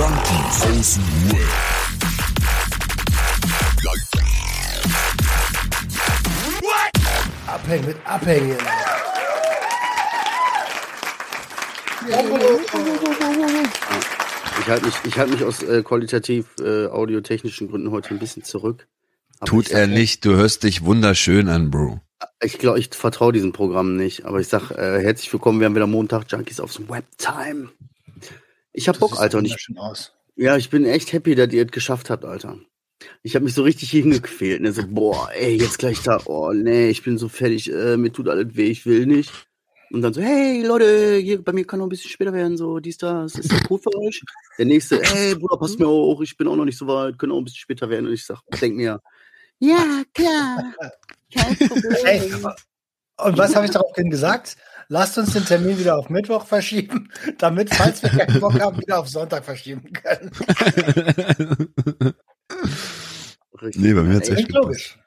Junkies aus dem Web. Abhängen mit Abhängen. Ich halte mich, ich halt mich aus äh, qualitativ äh, audiotechnischen Gründen heute ein bisschen zurück. Aber Tut er nicht, du hörst dich wunderschön an, Bro. Ich glaube, ich vertraue diesem Programm nicht. Aber ich sag, äh, herzlich willkommen, wir haben wieder Montag Junkies aufs Webtime. Ich hab Bock, Alter. Und ich, aus. ja, ich bin echt happy, dass ihr es geschafft habt, Alter. Ich habe mich so richtig hingequält. Ne? So, boah, ey, jetzt gleich da. Oh, nee, ich bin so fertig. Äh, mir tut alles weh, ich will nicht. Und dann so, hey, Leute, hier, bei mir kann noch ein bisschen später werden. So, dies, das. Ist das cool für euch? Der nächste, hey, Bruder, passt mir auch. Ich bin auch noch nicht so weit. Können auch ein bisschen später werden. Und ich sag, denk mir, ja, klar. Kein Problem. Hey, und was habe ich daraufhin gesagt? Lasst uns den Termin wieder auf Mittwoch verschieben, damit, falls wir keinen Bock haben, wieder auf Sonntag verschieben können. Richtig. Nee, bei mir hat's Ey, echt Klingt logisch.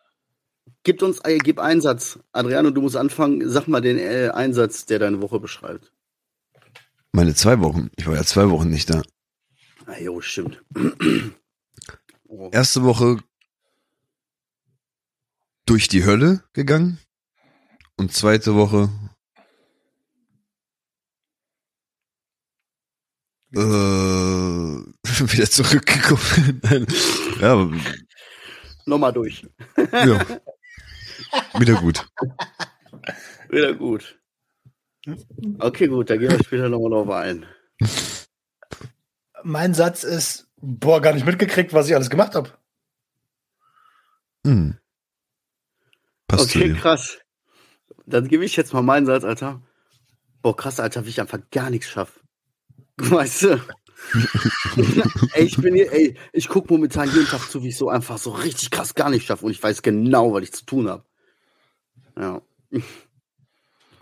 Gib uns, äh, gib Einsatz. Adriano, du musst anfangen. Sag mal den äh, Einsatz, der deine Woche beschreibt. Meine zwei Wochen. Ich war ja zwei Wochen nicht da. Ah, jo, stimmt. oh. Erste Woche durch die Hölle gegangen. Und zweite Woche äh, wieder zurückgekommen. Nein. ja, Nochmal durch. ja. Wieder gut. Wieder gut. Okay, gut, da gehen wir später nochmal drauf ein. Mein Satz ist, boah, gar nicht mitgekriegt, was ich alles gemacht habe. Hm. Passt Okay, krass. Dann gebe ich jetzt mal meinen Satz, Alter. Boah, krass, Alter, wie ich einfach gar nichts schaffe. Weißt du? ey, ich bin hier, ey, ich gucke momentan jeden Tag zu, wie ich so einfach so richtig krass gar nicht schaffe und ich weiß genau, was ich zu tun habe. Ja.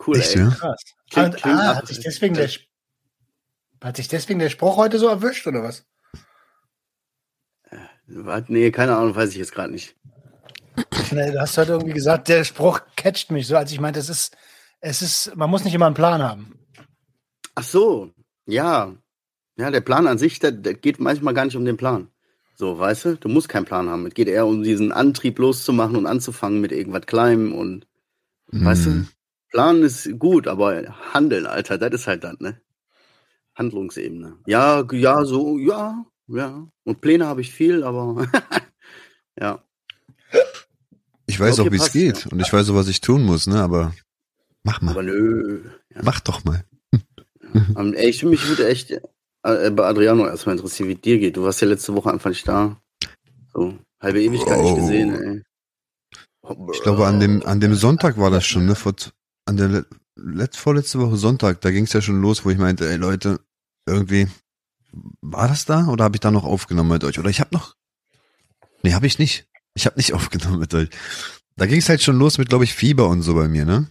Cool, Echt, ey. ja? Krass. Klingt- ah, klingt ah, hat sich deswegen der hat sich deswegen der Spruch heute so erwischt, oder was? Was? Nee, keine Ahnung, weiß ich jetzt gerade nicht. Du hast heute irgendwie gesagt, der Spruch catcht mich so, als ich meinte, es ist, es ist, man muss nicht immer einen Plan haben. Ach so, ja. Ja, der Plan an sich, der, der geht manchmal gar nicht um den Plan. So, weißt du, du musst keinen Plan haben. Es geht eher um diesen Antrieb loszumachen und anzufangen mit irgendwas Kleinem und, weißt Hm. du, Plan ist gut, aber Handeln, Alter, das ist halt dann, ne? Handlungsebene. Ja, ja, so, ja, ja. Und Pläne habe ich viel, aber ja. Ich weiß Okay, auch, wie es geht. ja. Und ich weiß auch, was ich tun muss, ne? Aber mach mal. Aber nö. Ja. Mach doch mal. Ähm, ey, ich, mich würde echt äh, bei Adriano erstmal interessieren, wie dir geht. Du warst ja letzte Woche einfach nicht da. So, halbe Ewigkeit nicht Oh. gesehen, ey. Ich glaube, an dem, an dem Sonntag war das schon, ne? Vor, an der le- letzt, vorletzte Woche Sonntag, da ging es ja schon los, wo ich meinte, ey Leute, irgendwie, war das da oder habe ich da noch aufgenommen mit euch? Oder ich habe noch, nee, habe ich nicht. Ich habe nicht aufgenommen mit euch. Da ging es halt schon los mit, glaube ich, Fieber und so bei mir, ne?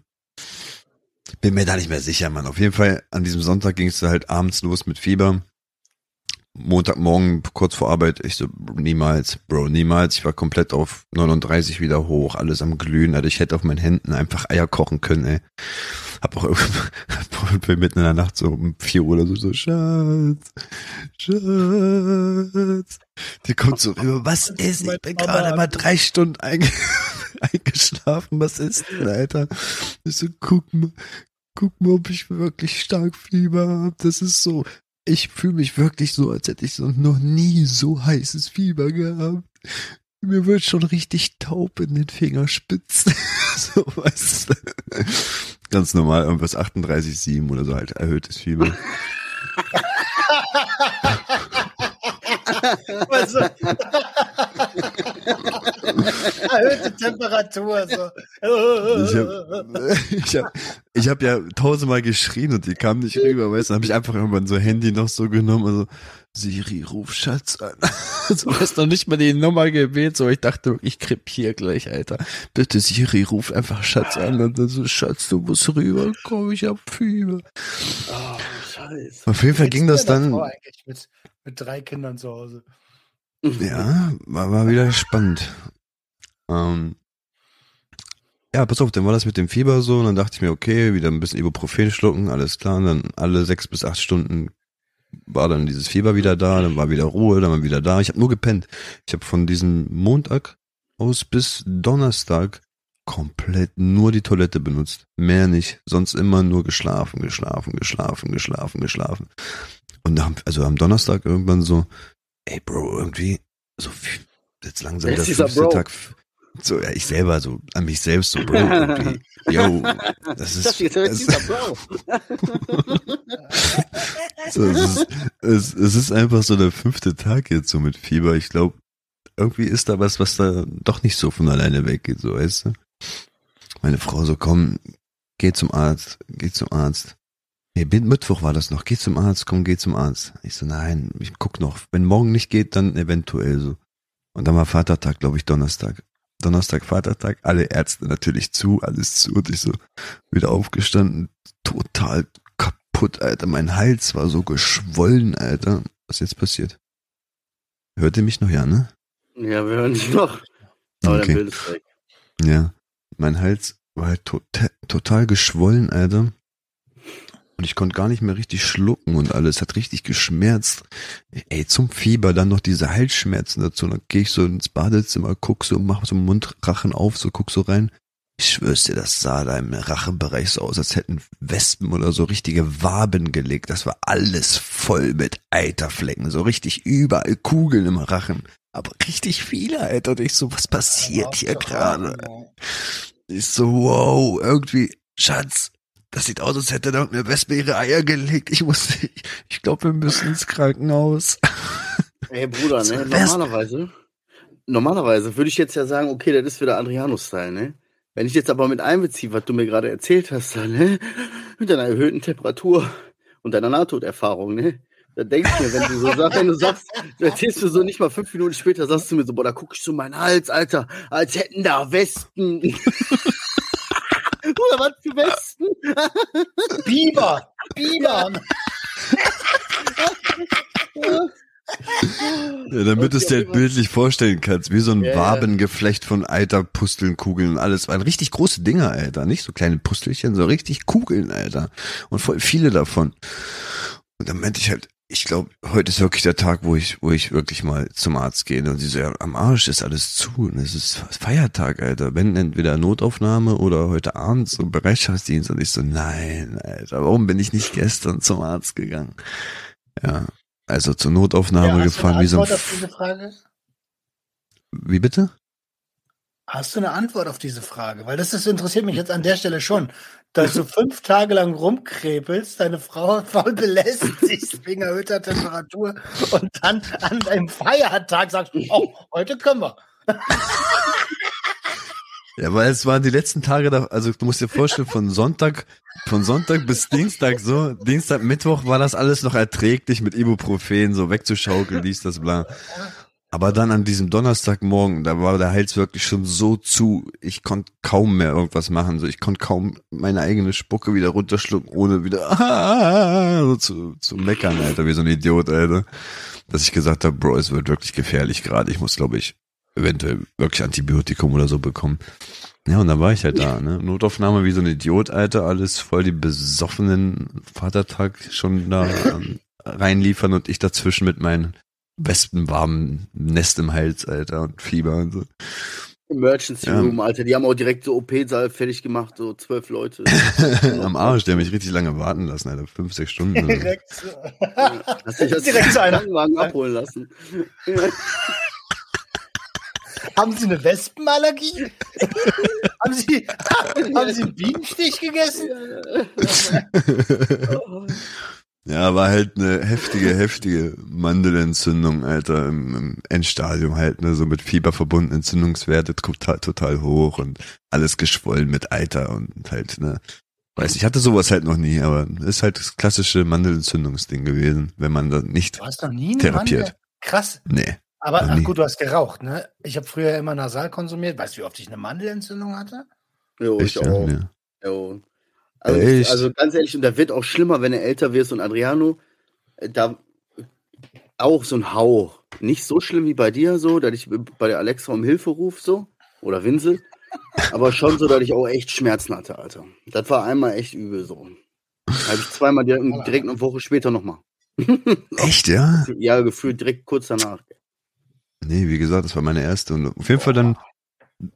Bin mir da nicht mehr sicher, Mann. Auf jeden Fall, an diesem Sonntag ging es halt abends los mit Fieber. Montagmorgen, kurz vor Arbeit, ich so, niemals, Bro, niemals. Ich war komplett auf 39 wieder hoch, alles am Glühen. Also ich hätte auf meinen Händen einfach Eier kochen können, ey. Hab auch irgendwie mitten in der Nacht so um 4 Uhr oder so, so, Schatz, Schatz. Die kommt so rüber, was ist? Ich bin gerade mal drei Stunden einge eingeschlafen, was ist denn, Alter? Ich so, guck mal, guck mal, ob ich wirklich stark Fieber hab. Das ist so, ich fühle mich wirklich so, als hätte ich so noch nie so heißes Fieber gehabt. Mir wird schon richtig taub in den Fingerspitzen. so, du. Ganz normal, irgendwas 38,7 oder so halt erhöhtes Fieber. Also, erhöhte Temperatur. So. Ich habe ich hab, ich hab ja tausendmal geschrien und die kam nicht rüber, weißt du, dann habe ich einfach irgendwann so Handy noch so genommen, also Siri, ruf Schatz an. so hast noch nicht mal die Nummer gewählt, so ich dachte, ich krepier gleich, Alter. Bitte Siri, ruf einfach Schatz an und dann so, Schatz, du musst rüber, komm, ich hab Fieber. Oh, scheiße. Auf jeden Fall ging das dann, Mit, drei Kindern zu Hause. ja, war, war wieder spannend. Ähm, ja, pass auf, dann war das mit dem Fieber so und dann dachte ich mir, okay, wieder ein bisschen Ibuprofen schlucken, alles klar, und dann alle sechs bis acht Stunden war dann dieses Fieber wieder da, dann war wieder Ruhe, dann war wieder da. Ich habe nur gepennt. Ich habe von diesem Montag aus bis Donnerstag komplett nur die Toilette benutzt. Mehr nicht. Sonst immer nur geschlafen, geschlafen, geschlafen, geschlafen, geschlafen. Und am, also am Donnerstag irgendwann so, ey Bro, irgendwie, so jetzt langsam Wer der ist fünfte? Tag. So, ja, ich selber, so, an mich selbst, so, Bro, irgendwie, yo, das ist, jetzt das, Bro. so, es, ist es, es ist einfach so der fünfte Tag jetzt so mit Fieber. Ich glaube, irgendwie ist da was, was da doch nicht so von alleine weggeht, so, weißt du? Meine Frau so, komm, geh zum Arzt, geh zum Arzt. Nee, Bin- Mittwoch war das noch. Geh zum Arzt, komm, geh zum Arzt. Ich so, nein, ich guck noch. Wenn morgen nicht geht, dann eventuell so. Und dann war Vatertag, glaube ich, Donnerstag. Donnerstag, Vatertag, alle Ärzte natürlich zu, alles zu. Und ich so wieder aufgestanden, total kaputt, Alter. Mein Hals war so geschwollen, Alter. Was ist jetzt passiert? Hört ihr mich noch, ja, ne? Ja, wir hören dich noch. Aber Okay. dein Bild ist weg. Ja. Mein Hals war halt total, total geschwollen, Alter. Und ich konnte gar nicht mehr richtig schlucken und alles hat richtig geschmerzt. Ey, zum Fieber, dann noch diese Halsschmerzen dazu. Dann gehe ich so ins Badezimmer, guck so, mach so Mundrachen auf, so guck so rein. Ich schwör's dir, das sah da im Rachenbereich so aus, als hätten Wespen oder so richtige Waben gelegt. Das war alles voll mit Eiterflecken, so richtig überall Kugeln im Rachen. Aber richtig viele, Alter. Und ich so, was passiert hier gerade? Ich so, wow, irgendwie, Schatz, das sieht aus, als hätte da eine Wespe ihre Eier gelegt. Ich muss, ich, ich glaube, wir müssen ins Krankenhaus. Ey, Bruder, So, ne? Normalerweise, normalerweise würde ich jetzt ja sagen, okay, das ist wieder Adriano-Style, ne? Wenn ich jetzt aber mit einbeziehe, was du mir gerade erzählt hast, dann, ne? Mit deiner erhöhten Temperatur und deiner Nahtoderfahrung, ne? Da denke ich mir, wenn du so sagst, wenn du sagst, du erzählst mir so nicht mal fünf Minuten später, sagst du mir so, boah, da guck ich zu meinen Hals, Alter, als hätten da Wespen. Bruder, was für Wespen? Biber! Biber! Ja, damit du es dir halt bildlich vorstellen kannst, wie so ein Ja. Wabengeflecht von Eiterpusteln, Kugeln und alles. Waren richtig große Dinger, Alter. Nicht so kleine Pustelchen, so richtig Kugeln, Alter. Und voll viele davon. Und dann meinte ich halt, ich glaube, heute ist wirklich der Tag, wo ich, wo ich wirklich mal zum Arzt gehe. Und sie so, ja, am Arsch ist alles zu. Und es ist Feiertag, Alter. Wenn entweder Notaufnahme oder heute Abend so Bereitschaftsdienst. Und ich so, nein, Alter, warum bin ich nicht gestern zum Arzt gegangen? Ja. Also zur Notaufnahme Ja, gefahren, wie so ein? Wie bitte? Hast du eine Antwort auf diese Frage? Weil das, das interessiert mich jetzt an der Stelle schon. Dass du fünf Tage lang rumkrepelst, deine Frau voll belästigst wegen erhöhter Temperatur und dann an deinem Feiertag sagst, oh, heute können wir. Ja, weil es waren die letzten Tage da, also du musst dir vorstellen, von Sonntag, von Sonntag bis Dienstag so, Dienstag, Mittwoch war das alles noch erträglich mit Ibuprofen, so wegzuschaukeln, dies, das, bla. Aber dann an diesem Donnerstagmorgen, da war der Hals wirklich schon so zu, ich konnte kaum mehr irgendwas machen, so ich konnte kaum meine eigene Spucke wieder runterschlucken, ohne wieder so zu, zu meckern, Alter, wie so ein Idiot, Alter. Dass ich gesagt habe, Bro, es wird wirklich gefährlich gerade, ich muss, glaube ich, eventuell wirklich Antibiotikum oder so bekommen. Ja, und dann war ich halt da, ne? Notaufnahme wie so ein Idiot, Alter, alles voll die besoffenen Vatertag schon da ähm, reinliefern und ich dazwischen mit meinem wespenwarmen Nest im Hals, Alter, und Fieber und so. Emergency Ja. Room, Alter. Die haben auch direkt so OP-Saal fertig gemacht, so zwölf Leute. Am Arsch, der hat mich richtig lange warten lassen, Alter, fünf, sechs Stunden. Direkt, so. Hast dich aus Direkt dem zu einer. Krankenwagen abholen lassen. Haben Sie eine Wespenallergie? haben, Sie, haben Sie einen Bienenstich gegessen? Ja, war halt eine heftige, heftige Mandelentzündung, Alter, im, im Endstadium halt, ne, so mit Fieber verbunden, Entzündungswerte total, total hoch und alles geschwollen mit Eiter und halt, ne, weiß ich hatte sowas halt noch nie, aber ist halt das klassische Mandelentzündungsding gewesen, wenn man da nicht, Du hast noch nie Therapiert. Mandel? Krass. nee, Aber ach gut, du hast geraucht, ne? Ich habe früher immer Nasal konsumiert. Weißt du, wie oft ich eine Mandelentzündung hatte? Jo, echt, ich ja, auch. nee. Jo. Also, Echt? also ganz ehrlich, und da wird auch schlimmer, wenn er älter wird und Adriano, äh, da auch so ein Hauch. Nicht so schlimm wie bei dir, so, dass ich bei der Alexa um Hilfe rufe, so. Oder Winsel. Aber schon so, dass ich auch echt Schmerzen hatte, Alter. Das war einmal echt übel so. Habe ich zweimal direkt, direkt eine Woche später nochmal. Echt, ja? Ja, gefühlt direkt kurz danach. Nee, wie gesagt, das war meine erste. Und auf jeden Fall dann,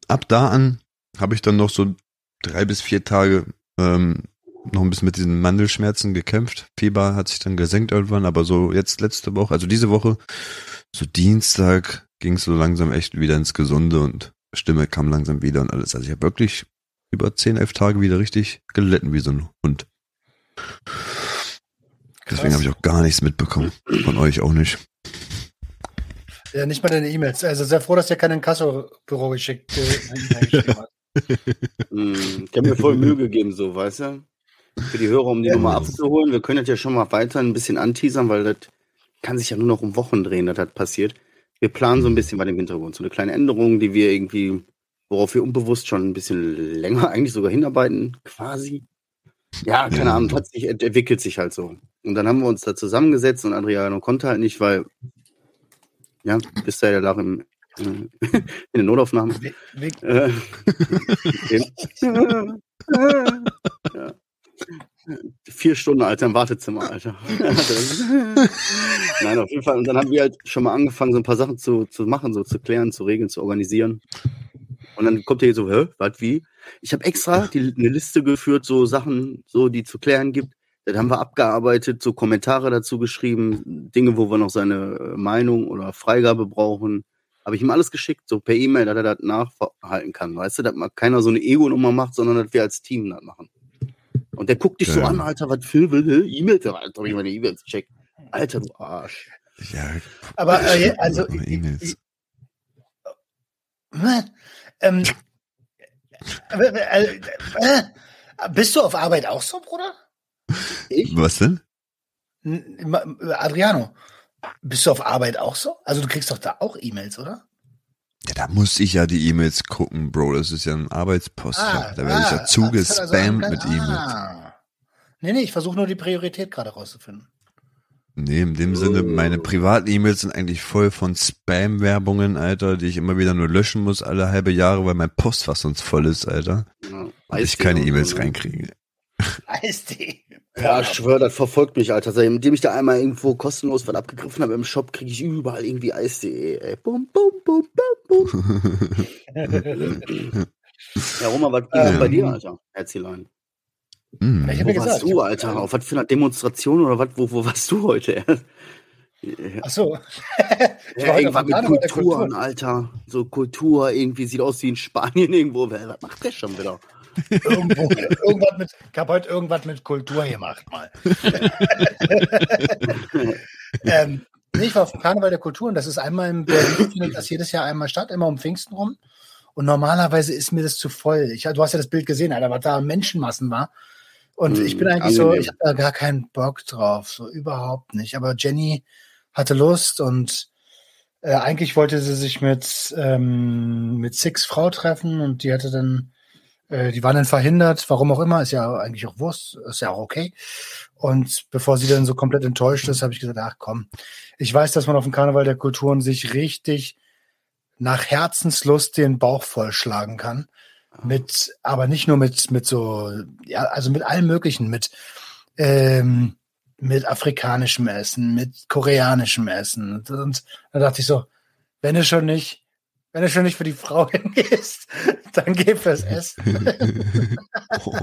ab da an, habe ich dann noch so drei bis vier Tage ähm, noch ein bisschen mit diesen Mandelschmerzen gekämpft. Fieber hat sich dann gesenkt irgendwann, aber so jetzt letzte Woche, also diese Woche, so Dienstag ging es so langsam echt wieder ins Gesunde und Stimme kam langsam wieder und alles. Also ich habe wirklich über zehn, elf Tage wieder richtig gelitten wie so ein Hund. Deswegen habe ich auch gar nichts mitbekommen. Von euch auch nicht. Ja, nicht mal deine E-Mails. Also sehr froh, dass der kein Kassobüro geschickt, äh, hat. Hm, ich habe mir voll Mühe gegeben, so, weißt du? Für die Hörer, um die Ja. Nummer abzuholen. Wir können das ja schon mal weiter ein bisschen anteasern, weil das kann sich ja nur noch um Wochen drehen, dass das passiert. Wir planen so ein bisschen bei dem Hintergrund. So eine kleine Änderung, die wir irgendwie, worauf wir unbewusst schon ein bisschen länger eigentlich sogar hinarbeiten, quasi. Ja, keine Ja. Ahnung, hat sich, ent- entwickelt sich halt so. Und dann haben wir uns da zusammengesetzt und Adriano konnte halt nicht, weil, ja, bis da der im, in den Notaufnahmen. Wie, Äh, ja. Vier Stunden, Alter, im Wartezimmer, Alter. Nein, auf jeden Fall. Und dann haben wir halt schon mal angefangen, so ein paar Sachen zu, zu machen, so zu klären, zu regeln, zu organisieren. Und dann kommt ihr so, hä, was, wie? Ich habe extra die, eine Liste geführt, so Sachen, so die zu klären gibt. Dann haben wir abgearbeitet, so Kommentare dazu geschrieben, Dinge, wo wir noch seine Meinung oder Freigabe brauchen. Habe ich ihm alles geschickt, so per E-Mail, dass er das nachhalten kann. Weißt du, dass mal keiner so eine Ego-Nummer macht, sondern dass wir als Team das machen. Und der guckt dich so Ja. an, Alter, was für will, E-Mails, Alter, hab ich meine E-Mails checkt. Alter, du Arsch. Ja, aber äh, also, E-Mails. ähm, äh, äh, äh, bist du auf Arbeit auch so, Bruder? Ich? Was denn? Adriano, bist du auf Arbeit auch so? Also du kriegst doch da auch E-Mails, oder? Ja, da muss ich ja die E-Mails gucken, Bro. Das ist ja ein Arbeitspost. da werde ich ja hat also zugespammt einen mit kleinen- E-Mails. Ah. Nee, nee, ich versuche nur die Priorität gerade rauszufinden. Nee, in dem Sinne, meine privaten E-Mails sind eigentlich voll von Spam-Werbungen, Alter, die ich immer wieder nur löschen muss alle halbe Jahre, weil mein Postfach sonst voll ist, Alter. Ja, Und ich keine E-Mails so, ne? reinkriege. Eistee. Ja, ich schwör, das verfolgt mich, Alter. Seitdem ich da einmal irgendwo kostenlos was abgegriffen habe im Shop, kriege ich überall irgendwie Eis.de, ey. Bum, bum, bum, bum, bum. Ja, Roma, was ging Ähm, bei dir, Alter? Erzählein. Hm. Ich hab Wo ja gesagt, warst du, Alter? Auf was für einer Demonstration oder was? Wo, wo warst du heute? Ach so. ich Ja, war heute irgendwas auf mit Kulturen, Kultur. Alter. So Kultur, irgendwie sieht aus wie in Spanien irgendwo. Was macht der schon wieder? Irgendwo, irgendwas mit, ich habe heute irgendwas mit Kultur gemacht mal. ähm, ich war auf dem Karneval der Kultur und das ist einmal im Berlin, findet das jedes Jahr einmal statt, immer um Pfingsten rum. Und normalerweise ist mir das zu voll. Ich, du hast ja das Bild gesehen, Alter, was da Menschenmassen war. Und Hm, ich bin eigentlich so, ich habe da gar keinen Bock drauf, so überhaupt nicht. Aber Jenny hatte Lust und äh, eigentlich wollte sie sich mit, ähm, mit Six Frau treffen und die hatte dann, äh, die waren dann verhindert, warum auch immer, ist ja eigentlich auch Wurst, ist ja auch okay. Und bevor sie dann so komplett enttäuscht ist, habe ich gesagt, ach komm, ich weiß, dass man auf dem Karneval der Kulturen sich richtig nach Herzenslust den Bauch vollschlagen kann. Mit, aber nicht nur mit, mit so, ja, also mit allem Möglichen, mit, ähm, mit afrikanischem Essen, mit koreanischem Essen. Und, da dachte ich so, wenn du schon nicht, wenn du schon nicht für die Frau hingehst, dann geh fürs Essen. Oh.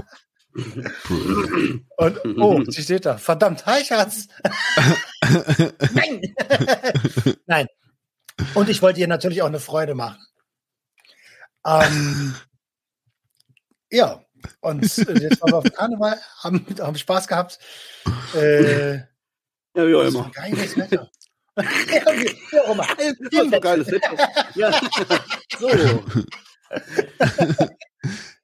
Und, oh, sie steht da. Verdammt, hi, Schatz. Nein. Nein. Und ich wollte ihr natürlich auch eine Freude machen. Ähm, ja, und jetzt waren wir auf dem Karneval, haben, haben Spaß gehabt. Äh, Ja, wie auch immer. geiles Wetter. Ja, auch. Das war geiles. Ja. So.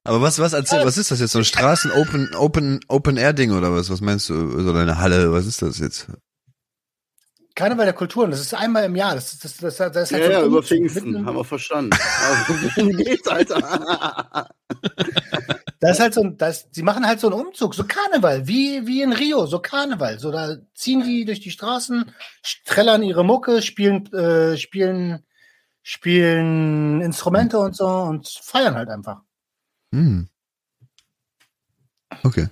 Aber was, was, erzähl, was ist das jetzt? So ein Straßen Open, Open, Open Air Ding oder was? Was meinst du? So eine Halle? Was ist das jetzt? Karneval der Kulturen, das ist einmal im Jahr. Das, ist- das, das, das ist halt Ja, so ja, über Pfingsten, haben wir verstanden. Also, worum geht's, Alter? Das ist halt so ein, das, sie machen halt so einen Umzug, so Karneval, wie, wie in Rio, so Karneval. So, da ziehen die durch die Straßen, trällern ihre Mucke, spielen, äh, spielen, spielen Instrumente und so und feiern halt einfach. Hm. Okay.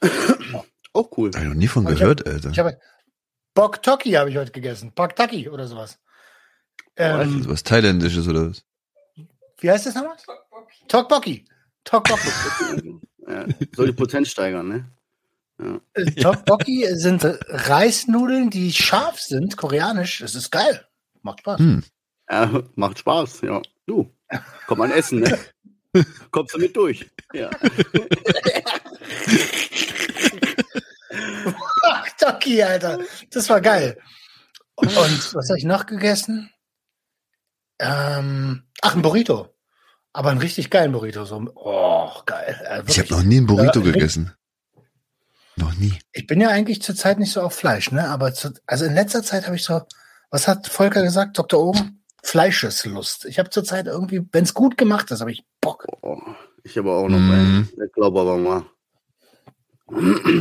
Auch cool. Hab ich noch nie von gehört, Alter. Ich habe Bok-Toki habe ich heute gegessen. Bok-Taki oder sowas. Ähm, was Thailändisches oder was? wie heißt das nochmal? Tokboki. Tokboki. Ja, soll die Potenz steigern, ne? Äh, Tokboki sind Reisnudeln, die scharf sind, koreanisch. Es ist geil. Macht Spaß. Hm. Ja, macht Spaß, ja. Du, komm an Essen, ne? Kommst du mit durch? Ja. Toki, Alter. Das war geil. Und was habe ich noch gegessen? Ähm, ach, ein Burrito. Aber einen richtig geilen Burrito. So, oh, geil. Äh, Ich habe noch nie einen Burrito Ja, gegessen. Noch nie. Ich bin ja eigentlich zurzeit nicht so auf Fleisch, ne? Aber zu, also in letzter Zeit habe ich so, was hat Volker gesagt, Dr. Oben? Fleischeslust. Ich habe zurzeit irgendwie, wenn es gut gemacht ist, habe ich Bock. Oh, ich habe auch noch Mhm. einen. Ich glaube aber mal.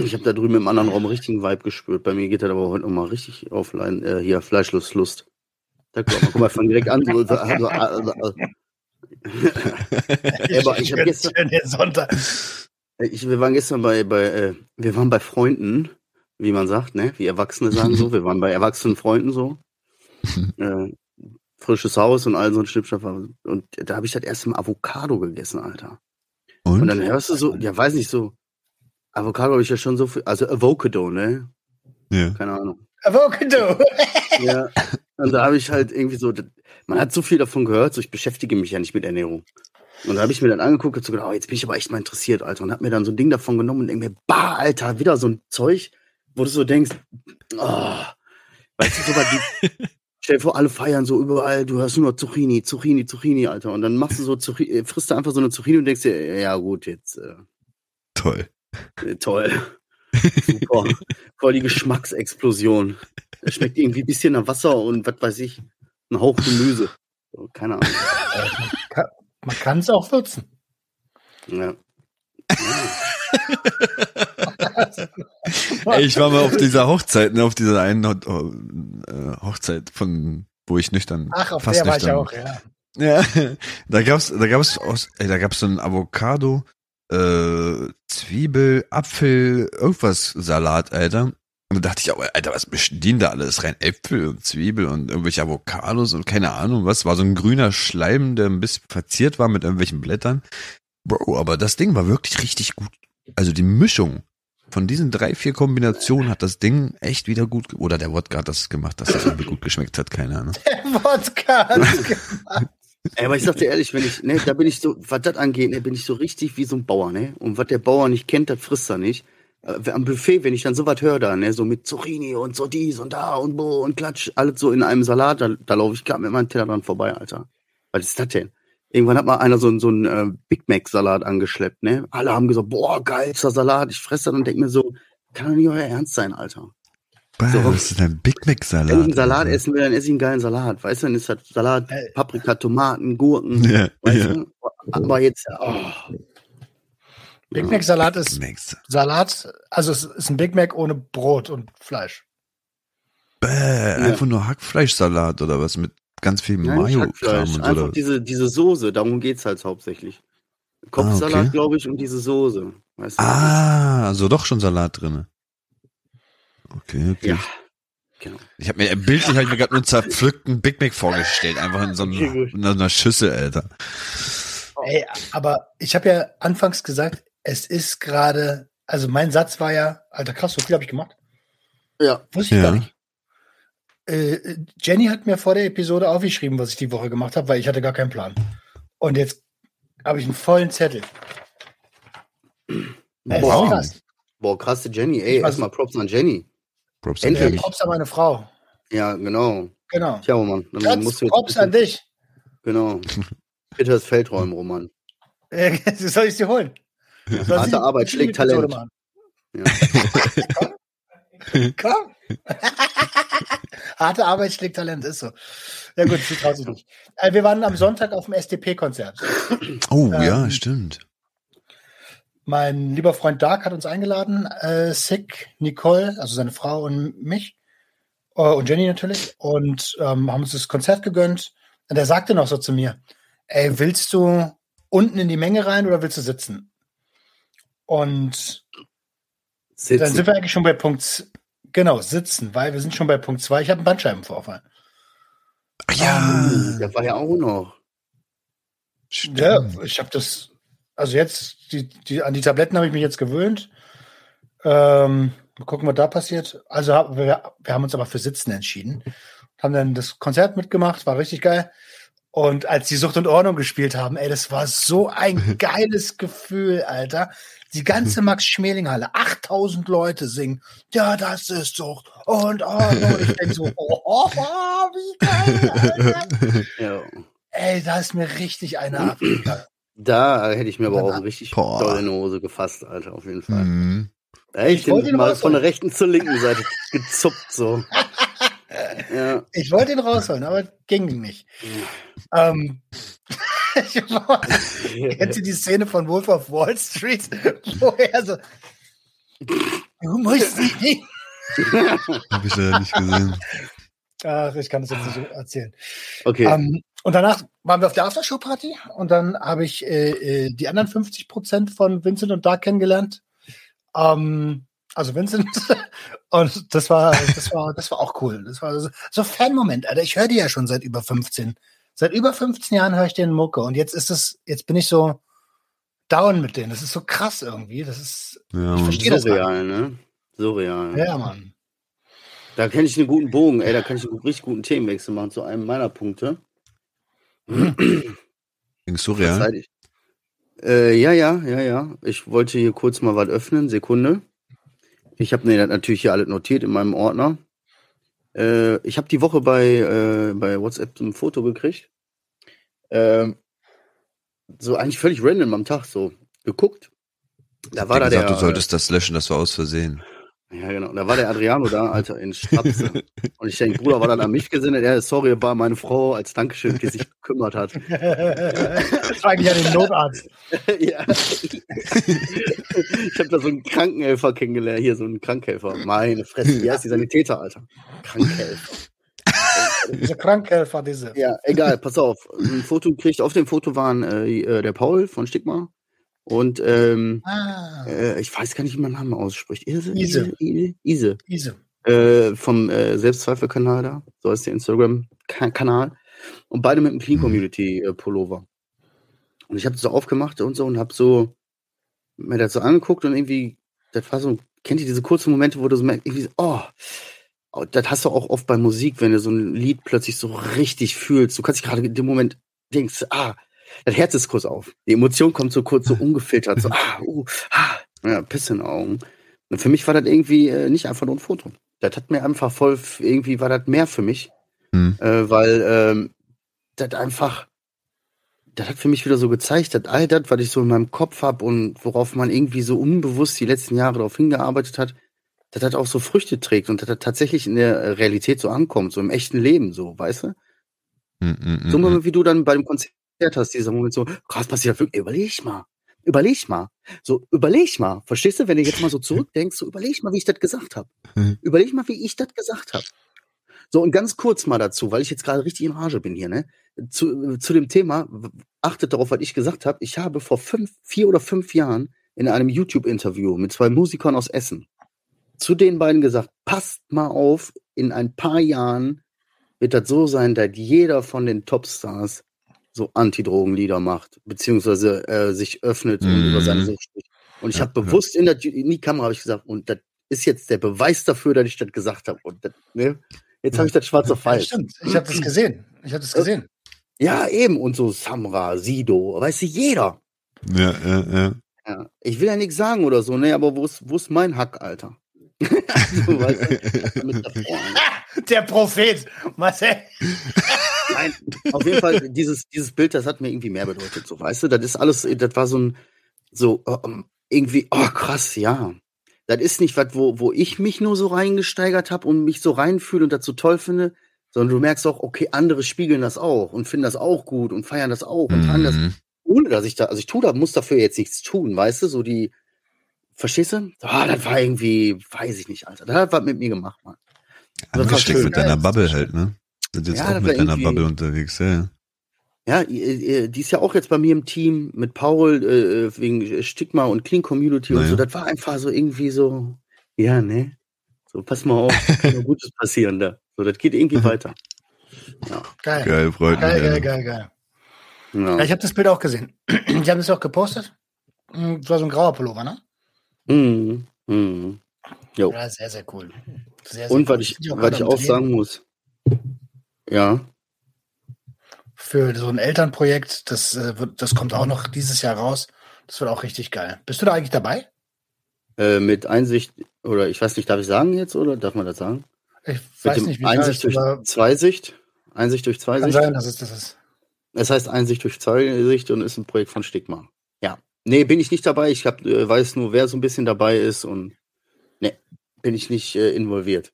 Ich habe da drüben im anderen Raum richtigen Vibe gespürt. Bei mir geht das aber heute noch mal richtig Lein, äh, hier Fleischlust, Lust. Da guck mal, guck mal, fang direkt an. So, so, also, also, also. Aber ich habe gestern, Sonntag. ich, wir waren gestern bei, bei äh, wir waren bei Freunden, wie man sagt, ne? Wie Erwachsene sagen so. Wir waren bei erwachsenen Freunden so. äh, frisches Haus und all so ein Schnippschnapp. Und da habe ich das erste Mal Avocado gegessen, Alter. Und? Und dann hörst du so, ja, weiß nicht, so, Avocado habe ich ja schon so viel, also Avocado, ne? ja. Keine Ahnung. Avocado. Ja. Und da habe ich halt irgendwie so, man hat so viel davon gehört, so ich beschäftige mich ja nicht mit Ernährung. Und da habe ich mir dann angeguckt und so gedacht, oh, jetzt bin ich aber echt mal interessiert, Alter. Und hab mir dann so ein Ding davon genommen und denke mir, bah, Alter, wieder so ein Zeug, wo du so denkst, oh, weißt du, so bei die, stell dir vor, alle feiern so überall, du hörst nur noch Zucchini, Zucchini, Zucchini, Alter. Und dann machst du so, Zucchini, äh, frisst du einfach so eine Zucchini und denkst dir, ja gut, jetzt, äh, Toll. Äh, toll. Super. Voll die Geschmacksexplosion. Es schmeckt irgendwie ein bisschen nach Wasser und was weiß ich, ein Hauch Gemüse. Keine Ahnung. Man kann es auch würzen. Ja. Ey, ich war mal auf dieser Hochzeit, ne, auf dieser einen Ho äh, Hochzeit von, wo ich nüchtern, Ach, auf fast der war ich nüchtern. auch, ja. Ja, da gab's, da gab's aus, ey, da gab's so ein Avocado, äh, Zwiebel, Apfel, irgendwas Salat, Alter. Und da dachte ich auch, Alter, was bestehen da alles rein? Äpfel und Zwiebel und irgendwelche Avocados und keine Ahnung was. War so ein grüner Schleim, der ein bisschen verziert war mit irgendwelchen Blättern. Bro, aber das Ding war wirklich richtig gut. Also die Mischung von diesen drei, vier Kombinationen hat das Ding echt wieder gut, oder der Wodka hat das gemacht, dass das gut geschmeckt hat, keine Ahnung. Wodka. hat's gemacht. Ey, aber ich sag dir ehrlich, wenn ich, ne, da bin ich so, was das angeht, ne, bin ich so richtig wie so ein Bauer, ne? Und was der Bauer nicht kennt, das frisst er nicht. Äh, am Buffet, wenn ich dann sowas höre da, ne, so mit Zucchini und so dies und da und bo und klatsch, alles so in einem Salat, da, da laufe ich gerade mit meinem Teller dran vorbei, Alter. Was ist das denn? Irgendwann hat mal einer so, so einen äh, Big Mac Salat angeschleppt, ne? Alle haben gesagt, boah, geilster Salat. Ich fresse das und denk mir so, kann doch nicht euer Ernst sein, Alter. Bah, So. was ist denn ein Big Mac Salat? Wenn ich einen Salat Alter? essen will, dann esse ich einen geilen Salat. Weißt du, dann ist das Salat, Ey. Paprika, Tomaten, Gurken. Ja, Weißt ja. du? Aber jetzt, oh, Big Mac Salat ist Macs. Salat, also es ist ein Big Mac ohne Brot und Fleisch. Bäh, einfach nur Hackfleischsalat oder was mit ganz viel nein, Mayo-Kram Hackfleisch. und so. Einfach Oder? diese, diese Soße, darum geht's halt hauptsächlich. Kopfsalat, Ah, okay. glaube ich, und diese Soße. Weißt du? Ah, also doch schon Salat drinne. Okay, okay. Ja, genau. Ich habe mir bildlich hab ich mir gerade nur einen zerpflückten Big Mac vorgestellt, einfach in so, einem, Okay, in so einer Schüssel, Alter. Ey, aber ich habe ja anfangs gesagt, es ist gerade, also mein Satz war ja, Alter krass, so viel habe ich gemacht. Ja, Wusste ich Ja. gar nicht. Äh, Jenny hat mir vor der Episode aufgeschrieben, was ich die Woche gemacht habe, weil ich hatte gar keinen Plan. Und jetzt habe ich einen vollen Zettel. Ey, Boah. ist krass. boah, krasse Jenny. Ey, erstmal Props an Jenny. Props Endlich. an dich. Props an meine Frau. Ja, genau. Genau. Tja, Mann. Dann Ganz musst du jetzt Props an dich. Genau. Peters Feldräumen-Roman. Äh, Soll ich sie holen? Soll sie Harte Arbeit schlägt Talent. Ja. Komm. Harte Arbeit schlägt Talent, ist so. Ja gut, sie traut sich nicht. Äh, wir waren am Sonntag auf dem SDP-Konzert. Oh, Ähm, ja, stimmt. Mein lieber Freund Dark hat uns eingeladen, äh, Sick, Nicole, also seine Frau und mich äh, und Jenny natürlich und ähm, haben uns das Konzert gegönnt. Und er sagte noch so zu mir, ey, willst du unten in die Menge rein oder willst du sitzen? Und Sitzen. Dann sind wir eigentlich schon bei Punkt, genau, sitzen, weil wir sind schon bei Punkt 2. Ich habe einen Bandscheibenvorfall. Ach ja, oh, der war ja auch noch. Stimmt. Ja, ich habe das, also jetzt, die, die, an die Tabletten habe ich mich jetzt gewöhnt. Ähm, mal gucken, was da passiert. Also wir, wir haben uns aber für Sitzen entschieden. Haben dann das Konzert mitgemacht, war richtig geil. Und als die Sucht und Ordnung gespielt haben, ey, das war so ein geiles Gefühl, Alter. Die ganze Max-Schmeling-Halle, 8000 Leute singen, ja, das ist Sucht und Ordnung. Ich denke so, oh, oh, oh, wie geil, Alter. Ja. Ey, da ist mir richtig eine abgegangen. Da hätte ich mir aber auch richtig Boah. doll in die Hose gefasst, Alter, auf jeden Fall. Mhm. ich den mal von der rechten zur linken Seite gezuppt, so. ja. Ich wollte ihn rausholen, aber ging nicht. ähm, Kennst du die Szene von Wolf of Wall Street, wo er so, du musst nicht. Hab ich leider nicht gesehen. Ach, ich kann das jetzt nicht erzählen. Okay. Ähm, und danach waren wir auf der Aftershow-Party und dann habe ich äh, äh die anderen 50 Prozent von Vincent und Dark kennengelernt. Ähm, also Vincent. und das war, das war, das war auch cool. Das war so, so Fan-Moment, Alter. Ich höre die ja schon seit über 15. Seit über 15 Jahren höre ich den Mucke und jetzt ist es, jetzt bin ich so down mit denen. Das ist so krass irgendwie. Das ist, ja, ich verstehe das real, ne? So real. Ja, Mann. Da kenne ich einen guten Bogen, ey, da kann ich einen richtig guten Themenwechsel machen zu einem meiner Punkte. Ging surreal? Äh, ja, ja, ja, ja. Ich wollte hier kurz mal was öffnen. Sekunde. Ich habe nee, natürlich hier alles notiert in meinem Ordner. Äh, ich habe die Woche bei, äh, bei WhatsApp ein Foto gekriegt. Ähm, so eigentlich völlig random am Tag so geguckt. Da war da gesagt, der. Du solltest das löschen, das war aus Versehen. Ja, genau. Da war der Adriano da, Alter, in Strapse. Und ich denke, Bruder war dann an mich gesinnet. Ja, sorry, war meine Frau als Dankeschön, die sich gekümmert hat. Das war eigentlich an den Notarzt. ja. Ich habe da so einen Krankenhelfer kennengelernt. Hier, so einen Krankhelfer. Meine Fresse. Wie heißt die Sanitäter, Alter? Krankhelfer. diese Krankhelfer, diese. Ja, egal, pass auf. Ein Foto kriegt, auf dem Foto waren äh, äh der Paul von Stigma und ähm, ah. äh, ich weiß gar nicht, wie man Namen ausspricht. Ise? Ise. Ise. Ise. Ise. Äh, vom äh, Selbstzweifelkanal da. So ist der Instagram-Kanal. Und beide mit einem Clean Community äh, Pullover. Und ich habe das so aufgemacht und so und habe so mir das so angeguckt und irgendwie, das war so, kennt ihr diese kurzen Momente, wo du so merkst, irgendwie so, oh, oh, das hast du auch oft bei Musik, wenn du so ein Lied plötzlich so richtig fühlst. Du kannst dich gerade in dem Moment denkst, ah, das Herz ist kurz auf. Die Emotion kommt so kurz so ungefiltert, so, ah, uh, ah, ja, Piss in den Augen. Und für mich war das irgendwie äh, nicht einfach nur ein Foto. Das hat mir einfach voll, irgendwie war das mehr für mich, hm. äh, weil ähm, das einfach, das hat für mich wieder so gezeigt, dass all das, was ich so in meinem Kopf habe und worauf man irgendwie so unbewusst die letzten Jahre darauf hingearbeitet hat, dass das auch so Früchte trägt und dass das tatsächlich in der Realität so ankommt, so im echten Leben so, weißt du? Mm, mm, so wie du dann bei dem Konzert hast, dieser Moment so, krass, passiert wirklich, überleg mal. Überleg mal. So, überleg mal. Verstehst du, wenn du jetzt mal so zurückdenkst, so überleg mal, wie ich das gesagt habe. Mhm. Überleg mal, wie ich das gesagt habe. So, und ganz kurz mal dazu, weil ich jetzt gerade richtig in Rage bin hier, ne? Zu, zu dem Thema, achtet darauf, was ich gesagt habe. Ich habe vor fünf, vier oder fünf Jahren in einem YouTube-Interview mit zwei Musikern aus Essen zu den beiden gesagt, passt mal auf, in ein paar Jahren wird das so sein, dass jeder von den Topstars so Anti-Drogen-Lieder macht, beziehungsweise äh, sich öffnet mm. und über seine mhm. Sucht spricht. Und ich ja, habe bewusst ja. in, der, in die Kamera habe ich gesagt, und das ist jetzt der Beweis dafür, dass ich das gesagt habe. Und das, ne? Jetzt habe ich das schwarz auf weiß. stimmt, ich habe das gesehen. Ich habe das gesehen. Ja, eben. Und so Samra, Sido, weißt du, jeder. Ja, ja, ja. ja. Ich will ja nichts sagen oder so, ne, aber wo ist, wo ist mein Hack, Alter? So, weißt du, ne? der Prophet, Marcel. Nein, auf jeden Fall, dieses, dieses Bild, das hat mir irgendwie mehr bedeutet, so, weißt du? Das ist alles, das war so ein, so, um, irgendwie, oh krass, ja. Das ist nicht was, wo, wo ich mich nur so reingesteigert habe und mich so reinfühle und dazu toll finde, sondern du merkst auch, okay, andere spiegeln das auch und finden das auch gut und feiern das auch und das, mhm. ohne dass ich da, also ich tue da, muss dafür jetzt nichts tun, weißt du, so die, verstehst du? Ah, das war irgendwie, weiß ich nicht, Alter. Das hat was mit mir gemacht, Mann. Angesteckt mit deiner Bubble halt, ne? Sind jetzt ja, auch mit deiner Bubble unterwegs, ja. Ja, die ist ja auch jetzt bei mir im Team mit Paul äh, wegen Stigma und Clean Community naja. und so. Das war einfach so irgendwie so. Ja, ne? So, pass mal auf, kann Gutes passieren da. So, das geht irgendwie weiter. Ja. Geil. Geil, freut Geil, mich. geil, geil, geil. Ja. Ja, ich habe das Bild auch gesehen. Die haben das auch gepostet. Hm, Das war so ein grauer Pullover, ne? Mhm. Mhm. Jo. Ja, sehr, sehr cool. Sehr, sehr Und cool. was ich, was ich auch Drehen sagen muss. Ja. Für so ein Elternprojekt, das, äh, wird, das kommt auch noch dieses Jahr raus. Das wird auch richtig geil. Bist du da eigentlich dabei? Äh, mit Einsicht, oder ich weiß nicht, darf ich sagen jetzt oder darf man das sagen? Ich weiß nicht, wie Einsicht durch heißt, aber Zweisicht. Einsicht durch kann Zweisicht. sein, dass es das ist. Es heißt Einsicht durch Zweisicht und ist ein Projekt von Stigma. Ja. Nee, bin ich nicht dabei. Ich hab, äh, weiß nur, wer so ein bisschen dabei ist und nee, bin ich nicht äh, involviert.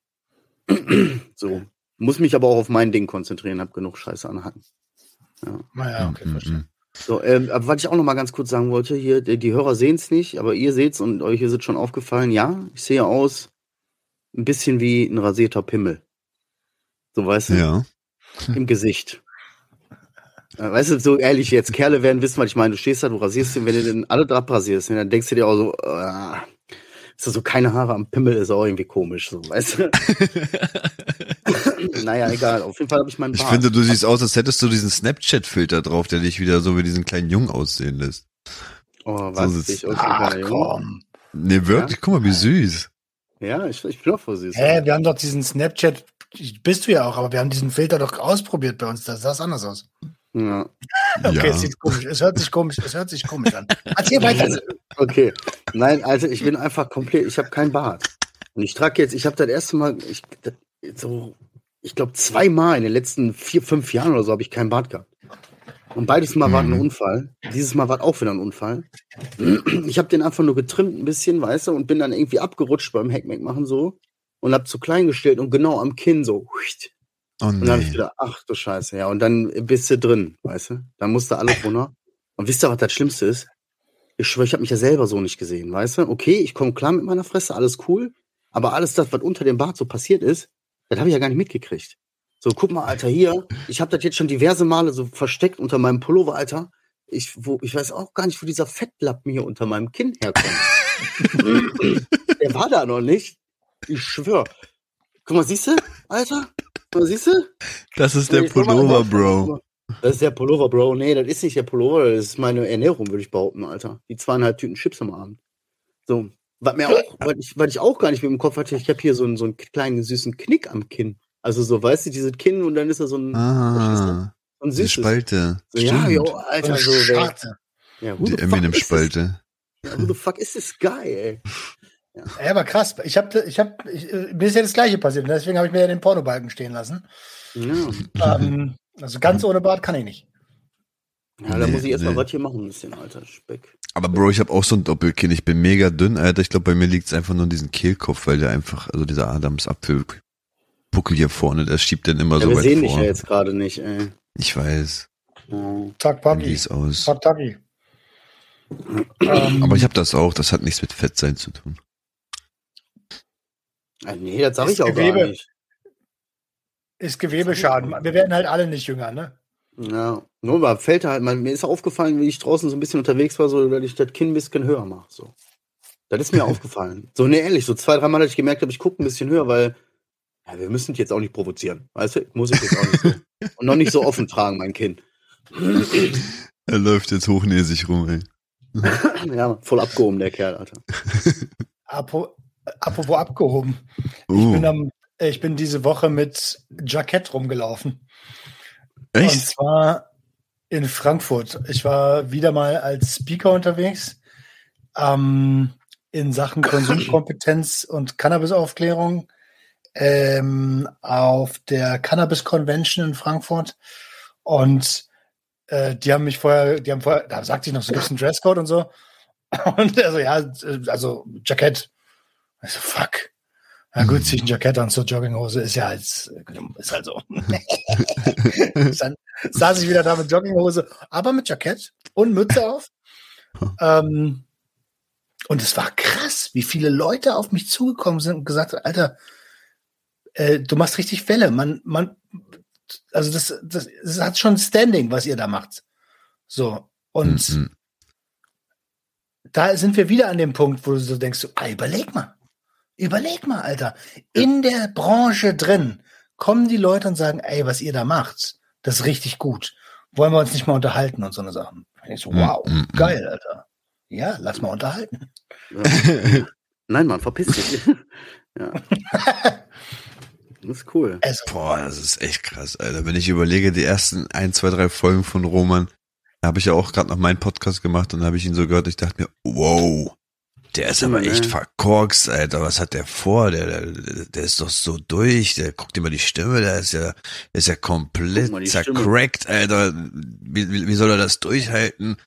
so. Muss mich aber auch auf mein Ding konzentrieren, hab genug Scheiße anhaken. Naja, okay, Mhm, verstehe. mhm. So, ähm, aber was ich auch noch mal ganz kurz sagen wollte, hier, die, die Hörer sehen es nicht, aber ihr seht's und euch ist es schon aufgefallen, ja, ich sehe aus ein bisschen wie ein rasierter Pimmel. So, weißt du, Ja. im Gesicht. Äh, Weißt du, so ehrlich jetzt, Kerle werden wissen, was ich meine. Du stehst da, du rasierst den, wenn du den alle drauf rasierst, dann denkst du dir auch so, äh, ist das so keine Haare am Pimmel, ist auch irgendwie komisch, so, weißt du? naja, egal, auf jeden Fall habe ich meinen Ich Bart. finde, du siehst aus, als hättest du diesen Snapchat-Filter drauf, der dich wieder so wie diesen kleinen Jungen aussehen lässt. oh, so was, sitzt- ich Ach komm. Nee, wirklich? Guck mal, wie süß. Ja, ich, ich bin auch voll süß. Hä, wir haben doch diesen Snapchat, bist du ja auch, aber wir haben diesen Filter doch ausprobiert bei uns. Das sah anders aus. Ja. Okay, ja. es sieht komisch, es hört sich komisch, es hört sich komisch an. Erzähl weiter. Okay. Nein, also ich bin einfach komplett, ich habe keinen Bart. Und ich trage jetzt, ich habe das erste Mal, ich, so, ich glaube zweimal in den letzten vier, fünf Jahren oder so habe ich keinen Bart gehabt. Und beides Mal war ein Mhm. Unfall. Dieses Mal war auch wieder ein Unfall. Ich habe den einfach nur getrimmt ein bisschen, weißt du, und bin dann irgendwie abgerutscht beim Hackmack machen so und habe zu klein gestellt und genau am Kinn so. Oh Und dann habe ich nee. wieder, ach du Scheiße, ja. Und dann bist du drin, weißt du? Dann musste alles runter. Und wisst ihr, was das Schlimmste ist? Ich schwöre, ich habe mich ja selber so nicht gesehen, weißt du? Okay, ich komme klar mit meiner Fresse, alles cool. Aber alles das, was unter dem Bart so passiert ist, das habe ich ja gar nicht mitgekriegt. So, guck mal, Alter, hier, ich habe das jetzt schon diverse Male so versteckt unter meinem Pullover, Alter. Ich, wo, ich weiß auch gar nicht, wo dieser Fettlappen hier unter meinem Kinn herkommt. Der war da noch nicht. Ich schwöre. Guck mal, siehst du, Alter? Mal, siehst du? Das ist der Pullover, Bro. Das ist der Pullover, Bro. Nee, das ist nicht der Pullover, das ist meine Ernährung, würde ich behaupten, Alter. Die zweieinhalb Tüten Chips am Abend. So. Was mir auch, was ich, was ich auch gar nicht mit im Kopf hatte, ich habe hier so einen, so einen kleinen süßen Knick am Kinn. Also so, weißt du, dieses Kinn und dann ist da so ein, Ah, so ein süßes. Spalte. So, ja, Stimmt. jo, Alter, so, wer, ja, who Die the fuck ist this? Eminem-Spalte. Ja, who the fuck ist this guy, ey? Ja, aber krass. Ich habe, ich hab, ich, äh, mir ist ja das Gleiche passiert. Deswegen habe ich mir ja den Pornobalken stehen lassen. Ja, ähm, also ganz ohne Bart kann ich nicht. ja da Nee, muss ich erstmal nee. was hier machen, ein bisschen, Alter, Speck. Aber Bro, ich habe auch so ein Doppelkinn. Ich bin mega dünn, Alter. Ich glaube, bei mir liegt es einfach nur an diesem Kehlkopf, weil der einfach, also dieser Adamsapfelbuckel hier vorne, der schiebt den immer Ja, so wir weit sehen dich ja jetzt gerade nicht, ey. Ich weiß. Wie Paki. es aus. Taki. ähm, Aber ich habe das auch. Das hat nichts mit Fettsein zu tun. Ah, Nee, das sag Ist ich auch Gewebe. gar nicht. ist Gewebeschaden. Wir werden halt alle nicht jünger, ne? Ja, nur mal fällt halt, mal, mir ist aufgefallen, wie ich draußen so ein bisschen unterwegs war, so, dass ich das Kinn ein bisschen höher mache. So. Das ist mir aufgefallen. So, ne, ehrlich, so zwei, dreimal, dass ich gemerkt habe, ich gucke ein bisschen höher, weil ja, wir müssen jetzt auch nicht provozieren. Weißt du, muss ich jetzt auch nicht so. Und noch nicht so offen tragen, mein Kinn. Er läuft jetzt hochnäsig rum, ey. ja, voll abgehoben, der Kerl, Alter. Apo, apropos abgehoben. Ich, bin Uh, am, äh, ich bin diese Woche mit Jackett rumgelaufen. Und echt? zwar in Frankfurt. Ich war wieder mal als Speaker unterwegs ähm, in Sachen Konsumkompetenz und Cannabisaufklärung ähm, auf der Cannabis Convention in Frankfurt. Und äh, die haben mich vorher, die haben vorher, da sagte ich noch, so gibt es einen Dresscode und so. Und also ja, äh, also Jackett. Ich so, fuck. Na gut, zieh ich ein Jackett an zur Jogginghose, ist ja halt, ist halt so. Dann saß ich wieder da mit Jogginghose, aber mit Jackett und Mütze auf. ähm, und es war krass, wie viele Leute auf mich zugekommen sind und gesagt haben, Alter, äh, du machst richtig Welle. Man, man, also das, das, das hat schon Standing, was ihr da macht. So. Und Mhm. da sind wir wieder an dem Punkt, wo du so denkst, ah, überleg mal. Überleg mal, Alter. In der Branche drin kommen die Leute und sagen, ey, was ihr da macht, das ist richtig gut. Wollen wir uns nicht mal unterhalten und so eine Sachen. Ich so, Mm, wow, mm, mm. geil, Alter. Ja, lass mal unterhalten. Ja. Nein, Mann, verpiss dich. ja. Das ist cool. Also, Boah, das ist echt krass, Alter. Wenn ich überlege, die ersten ein, zwei, drei Folgen von Roman, da habe ich ja auch gerade noch meinen Podcast gemacht und da habe ich ihn so gehört, ich dachte mir, wow, der ist aber Ja, echt ne? verkorkst, Alter. Was hat der vor? Der, der, der ist doch so durch. Der guckt immer die Stimme, der ist ja, der ist ja komplett Stimme. zercrackt, Alter. Wie, wie, wie soll er das durchhalten?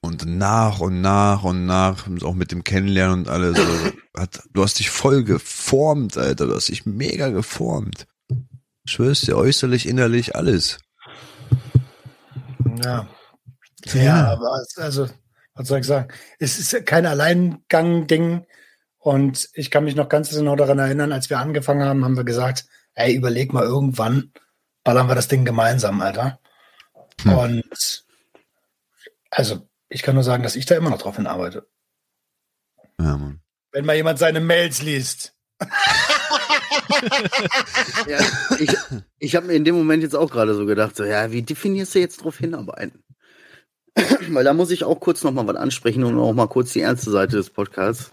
Und nach und nach und nach, auch mit dem Kennenlernen und alles, so, hat, du hast dich voll geformt, Alter. Du hast dich mega geformt. Ich schwör's dir, äußerlich, innerlich, alles. ja. Ja, aber es, also, was soll ich sagen? Es ist kein Alleingang-Ding. Und ich kann mich noch ganz genau daran erinnern, als wir angefangen haben, haben wir gesagt, ey, überleg mal irgendwann, ballern wir das Ding gemeinsam, Alter. Hm. Und also, ich kann nur sagen, dass ich da immer noch drauf hinarbeite. Ja, Mann. Wenn mal jemand seine Mails liest. Ja, ich ich habe mir in dem Moment jetzt auch gerade so gedacht, so, ja, wie definierst du jetzt drauf hinarbeiten? Weil da muss ich auch kurz nochmal was ansprechen und auch mal kurz die ernste Seite des Podcasts.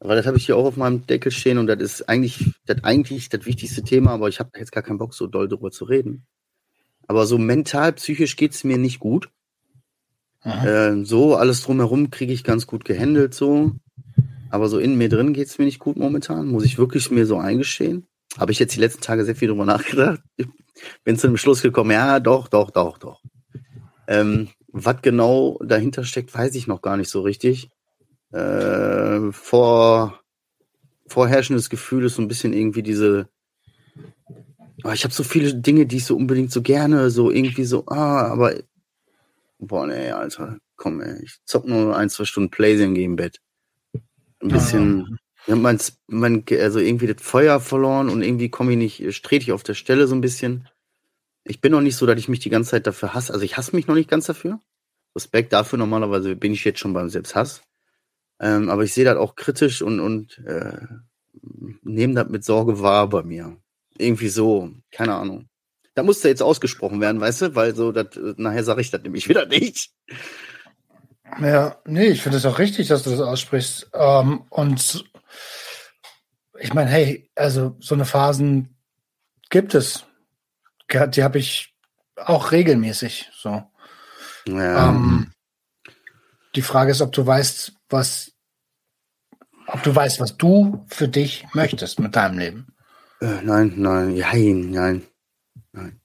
Weil das habe ich hier auch auf meinem Deckel stehen und das ist eigentlich das eigentlich das wichtigste Thema, aber ich habe jetzt gar keinen Bock, so doll darüber zu reden. Aber so mental, psychisch geht's mir nicht gut. Äh, so, alles drumherum kriege ich ganz gut gehandelt, so. Aber so in mir drin geht's mir nicht gut momentan, muss ich wirklich mir so eingestehen. Habe ich jetzt die letzten Tage sehr viel drüber nachgedacht. Ich bin zu dem Schluss gekommen, ja, doch, doch, doch, doch. Ähm, was genau dahinter steckt, weiß ich noch gar nicht so richtig. Äh, vor, vorherrschendes Gefühl ist so ein bisschen irgendwie diese, oh, ich habe so viele Dinge, die ich so unbedingt so gerne, so irgendwie so, ah, aber Boah, nee, Alter, komm, ey. Ich zock nur ein, zwei Stunden Playstation gehe im Bett. Ein bisschen, ich hab mein, mein, also irgendwie das Feuer verloren und irgendwie komme ich nicht, strete ich auf der Stelle so ein bisschen. Ich bin noch nicht so, dass ich mich die ganze Zeit dafür hasse. Also ich hasse mich noch nicht ganz dafür. Respekt dafür, normalerweise bin ich jetzt schon beim Selbsthass. Ähm, aber ich sehe das auch kritisch und, und äh, nehme das mit Sorge wahr bei mir. Irgendwie so, keine Ahnung. Da muss da jetzt ausgesprochen werden, weißt du, weil so, dat, nachher sage ich das nämlich wieder nicht. Ja, nee, ich finde es auch richtig, dass du das aussprichst. Ähm, und ich meine, hey, also so eine Phasen gibt es. Die habe ich auch regelmäßig. So. Ja, Ähm, die Frage ist, ob du weißt, was, ob du weißt, was du für dich möchtest mit deinem Leben. äh, nein, nein, nein, nein, nein.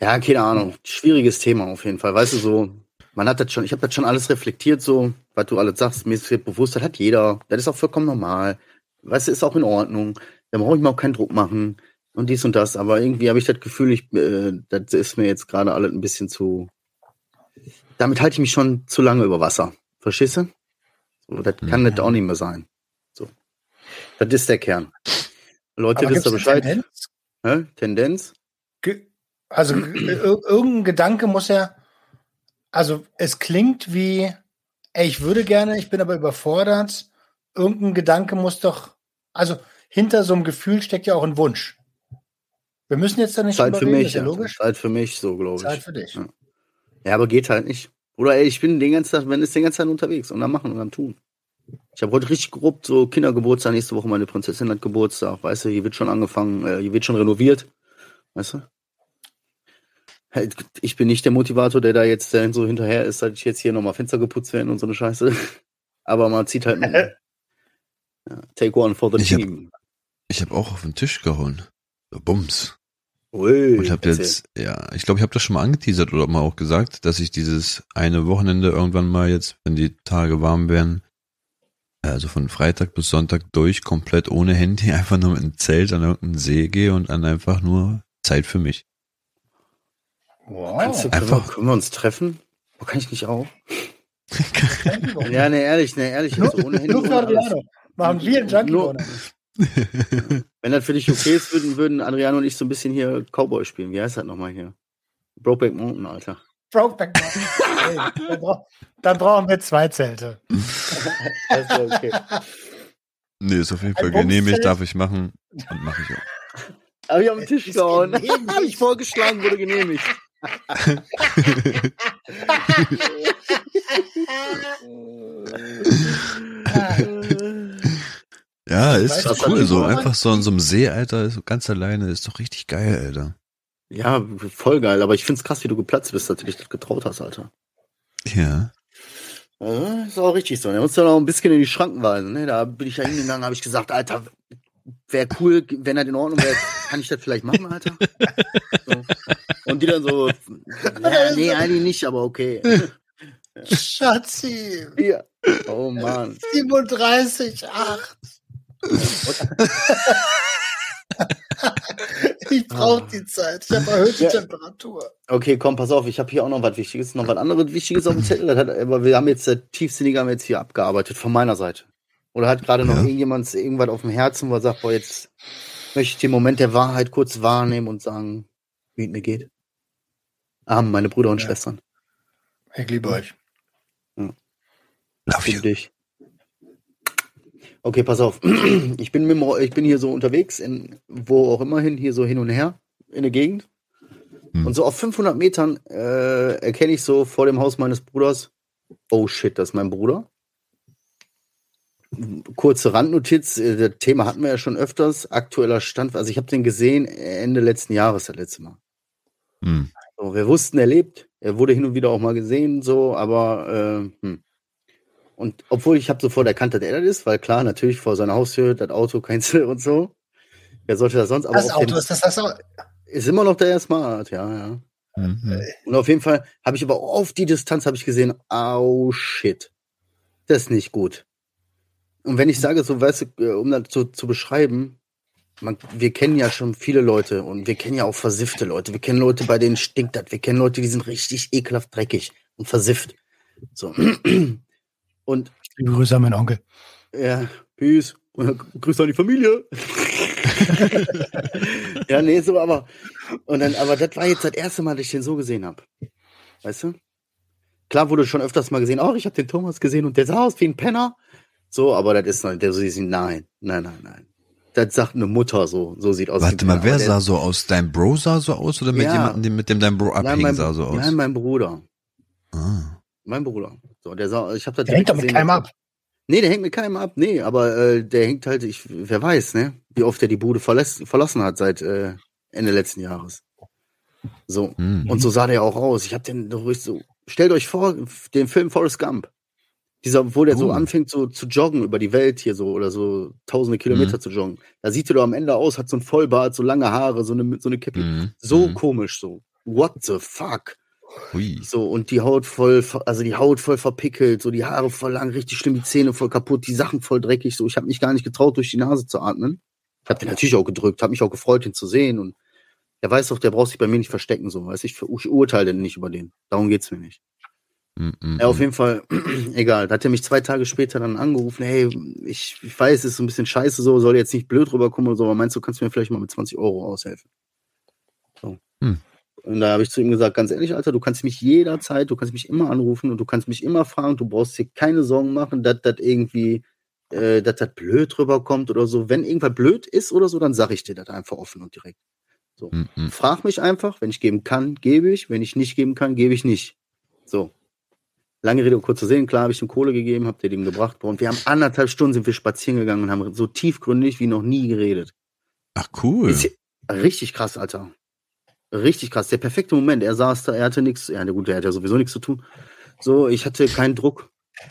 Ja, keine Ahnung. Schwieriges Thema auf jeden Fall. Weißt du, so, man hat das schon, ich habe das schon alles reflektiert, so, was du alles sagst, mir ist bewusst, das hat jeder. Das ist auch vollkommen normal. Weißt du, ist auch in Ordnung. Da brauche ich mir auch keinen Druck machen und dies und das. Aber irgendwie habe ich das Gefühl, ich, äh, das ist mir jetzt gerade alles ein bisschen zu. Damit halte ich mich schon zu lange über Wasser. Verstehst du? So, das kann Mhm. das auch nicht mehr sein. So. Das ist der Kern. Leute, Aber wisst ihr Bescheid? Tendenz? Hä? Tendenz? Ge- Also ir irgendein Gedanke muss ja, also es klingt wie, ey, ich würde gerne, ich bin aber überfordert. Irgendein Gedanke muss doch, also hinter so einem Gefühl steckt ja auch ein Wunsch. Wir müssen jetzt da nicht Zeit für mich. ist ja logisch. Zeit für mich, so glaube ich. Zeit für dich. Ja. Ja, aber geht halt nicht. Oder ey, ich bin den ganzen Tag, wenn ist den ganzen Tag unterwegs und am machen und am tun. Ich habe heute richtig grob so Kindergeburtstag, nächste Woche meine Prinzessin hat Geburtstag, weißt du, hier wird schon angefangen, äh, hier wird schon renoviert, weißt du? Halt, Ich bin nicht der Motivator, der da jetzt äh, so hinterher ist, dass ich jetzt hier nochmal Fenster geputzt werden und so eine Scheiße. Aber man zieht halt mit. ja, take one for the Ich hab- team. Ich habe auch auf den Tisch gehauen. Bums. Ui, Und habe erzähl. jetzt, ja, ich glaube, ich habe das schon mal angeteasert oder mal auch gesagt, dass ich dieses eine Wochenende irgendwann mal jetzt, wenn die Tage warm werden, also von Freitag bis Sonntag durch, komplett ohne Handy, einfach nur mit einem Zelt an irgendeinen See gehe und dann einfach nur Zeit für mich. Kannst du, Wow. können, wir, Einfach- können wir uns treffen? Wo kann ich nicht auch? Ja, ne, ehrlich, ne, ehrlich. Also ohne Handy, Nur ohne alles. Machen wir einen Junkie Nur-? Wenn das für dich okay ist, würden, würden Adriano und ich so ein bisschen hier Cowboy spielen. Wie heißt das nochmal hier? Brokeback Mountain, Alter. Brokeback Mountain. Ey, dann bra- Dann brauchen wir zwei Zelte. Das ist okay. Nee, ist auf jeden Fall genehmigt, darf ich machen und mache ich auch. Hab ich auf den Tisch gehauen. Hab ich vorgeschlagen, wurde genehmigt. Ja, ist Weißt cool, so einfach so in so einem See, Alter, so ganz alleine, ist doch richtig geil, Alter. Ja, voll geil, aber ich find's krass, wie du geplatzt bist, dass du dich das getraut hast, Alter. Ja. Ja, ist auch richtig so. Er muss ja noch ein bisschen in die Schranken weisen. Ne? Da bin ich ja hingegangen, habe ich gesagt, Alter, wäre cool, wenn das in Ordnung wäre, kann ich das vielleicht machen, Alter? So. Und die dann so, ja, nee, eigentlich nicht, aber okay. Schatzi, Ja. Oh Mann. 37, 8. ich brauche die Zeit. Ich habe erhöhte Ja. Temperatur. Okay, komm, pass auf, ich habe hier auch noch was Wichtiges, noch was anderes Wichtiges auf dem Zettel. Hat, aber wir haben jetzt der tiefsinnige haben jetzt hier abgearbeitet, von meiner Seite. Oder hat gerade noch Ja. irgendjemand irgendwas auf dem Herzen, wo er sagt, boah, jetzt möchte ich den Moment der Wahrheit kurz wahrnehmen und sagen, wie es mir geht. Arm, meine Brüder und Ja. Schwestern. Ich liebe euch. Love Für you. dich. Okay, pass auf. Ich bin, mit, ich bin hier so unterwegs, in, wo auch immer hin, hier so hin und her in der Gegend. Hm. Und so auf 500 Metern äh, erkenne ich so vor dem Haus meines Bruders, oh shit, das ist mein Bruder. Kurze Randnotiz, äh, das Thema hatten wir ja schon öfters. Aktueller Stand, also ich habe den gesehen Ende letzten Jahres, das letzte Mal. Hm. So, wir wussten, er lebt. Er wurde hin und wieder auch mal gesehen, so, aber äh, hm. Und obwohl ich habe sofort erkannt, dass er das ist, weil klar, natürlich vor seiner Haustür, das Auto, kein Ziel und so. Wer sollte das sonst? Aber Das Auto ist das, das Auto. ist immer noch der Smart, ja, ja. Mhm. Und auf jeden Fall habe ich aber auf die Distanz habe ich gesehen, au shit, das ist nicht gut. Und wenn ich sage, so weißt du, äh, um das so zu beschreiben, man, wir kennen ja schon viele Leute und wir kennen ja auch versiffte Leute. Wir kennen Leute, bei denen stinkt das. Wir kennen Leute, die sind richtig ekelhaft dreckig und versifft. So. Und Liebe Grüße an meinen Onkel. ja, peace. Grüße an die Familie. ja, nee, so, aber. Und dann, aber das war jetzt das erste Mal, dass ich den so gesehen habe. Weißt du? Klar wurde schon öfters mal gesehen, oh, ich habe den Thomas gesehen und der sah aus wie ein Penner. So, aber das ist noch, der so sieht, nein, nein, nein, nein. Das sagt eine Mutter so, so sieht aus. Warte mal, Penner. wer sah so aus? Dein Bro sah so aus oder mit Ja. jemandem, dem- mit dem dein Bro Nein, abhing, mein, sah so aus? nein, mein Bruder. ah. Mein Bruder. So, der sah, ich habe das Der hängt doch mit keinem ab. Nee, der hängt mit keinem ab. Nee, aber äh, der hängt halt, ich, wer weiß, ne? Wie oft er die Bude verlässt, verlassen hat seit äh, Ende letzten Jahres. So. Hm. Und so sah der auch aus. Ich hab den richtig so. Stellt euch vor, den Film Forrest Gump. Dieser, wo der so Oh. anfängt, so zu joggen über die Welt hier so oder so tausende Kilometer zu joggen. Da sieht er doch am Ende aus, hat so ein Vollbart, so lange Haare, so eine, so eine Kippe. Mhm. So Mhm. komisch, so. What the fuck? Hui. So, und die Haut voll, also die Haut voll verpickelt, so die Haare voll lang, richtig schlimm, die Zähne voll kaputt, die Sachen voll dreckig, so. Ich habe mich gar nicht getraut, durch die Nase zu atmen. Ich habe den natürlich auch gedrückt, habe mich auch gefreut, ihn zu sehen. Und der weiß doch, der braucht sich bei mir nicht verstecken, so. Weiß ich, ich urteile nicht über den. Darum geht's mir nicht. Mhm, mhm. Ja, auf jeden Fall, egal. Da hat er mich zwei Tage später dann angerufen, hey, ich, ich weiß, es ist so ein bisschen scheiße so, soll jetzt nicht blöd rüberkommen oder so, aber meinst du, kannst du mir vielleicht mal mit 20 Euro aushelfen? So. Hm. Und da habe ich zu ihm gesagt, ganz ehrlich, Alter, du kannst mich jederzeit, du kannst mich immer anrufen und du kannst mich immer fragen, du brauchst dir keine Sorgen machen, dass das irgendwie, äh, dass das blöd rüberkommt oder so. Wenn irgendwas blöd ist oder so, dann sag ich dir das einfach offen und direkt. So. Mhm, mhm. Frag mich einfach, wenn ich geben kann, gebe ich, wenn ich nicht geben kann, gebe ich nicht. So. Lange Rede, kurz zu sehen, klar habe ich ihm Kohle gegeben, hab dir den gebracht. Und wir haben anderthalb Stunden sind wir spazieren gegangen und haben so tiefgründig wie noch nie geredet. Ach, cool. Ist richtig krass, Alter. Richtig krass. Der perfekte Moment. Er saß da, er hatte nichts, ja, gut, er hat ja sowieso nichts zu tun. So, ich hatte keinen Druck.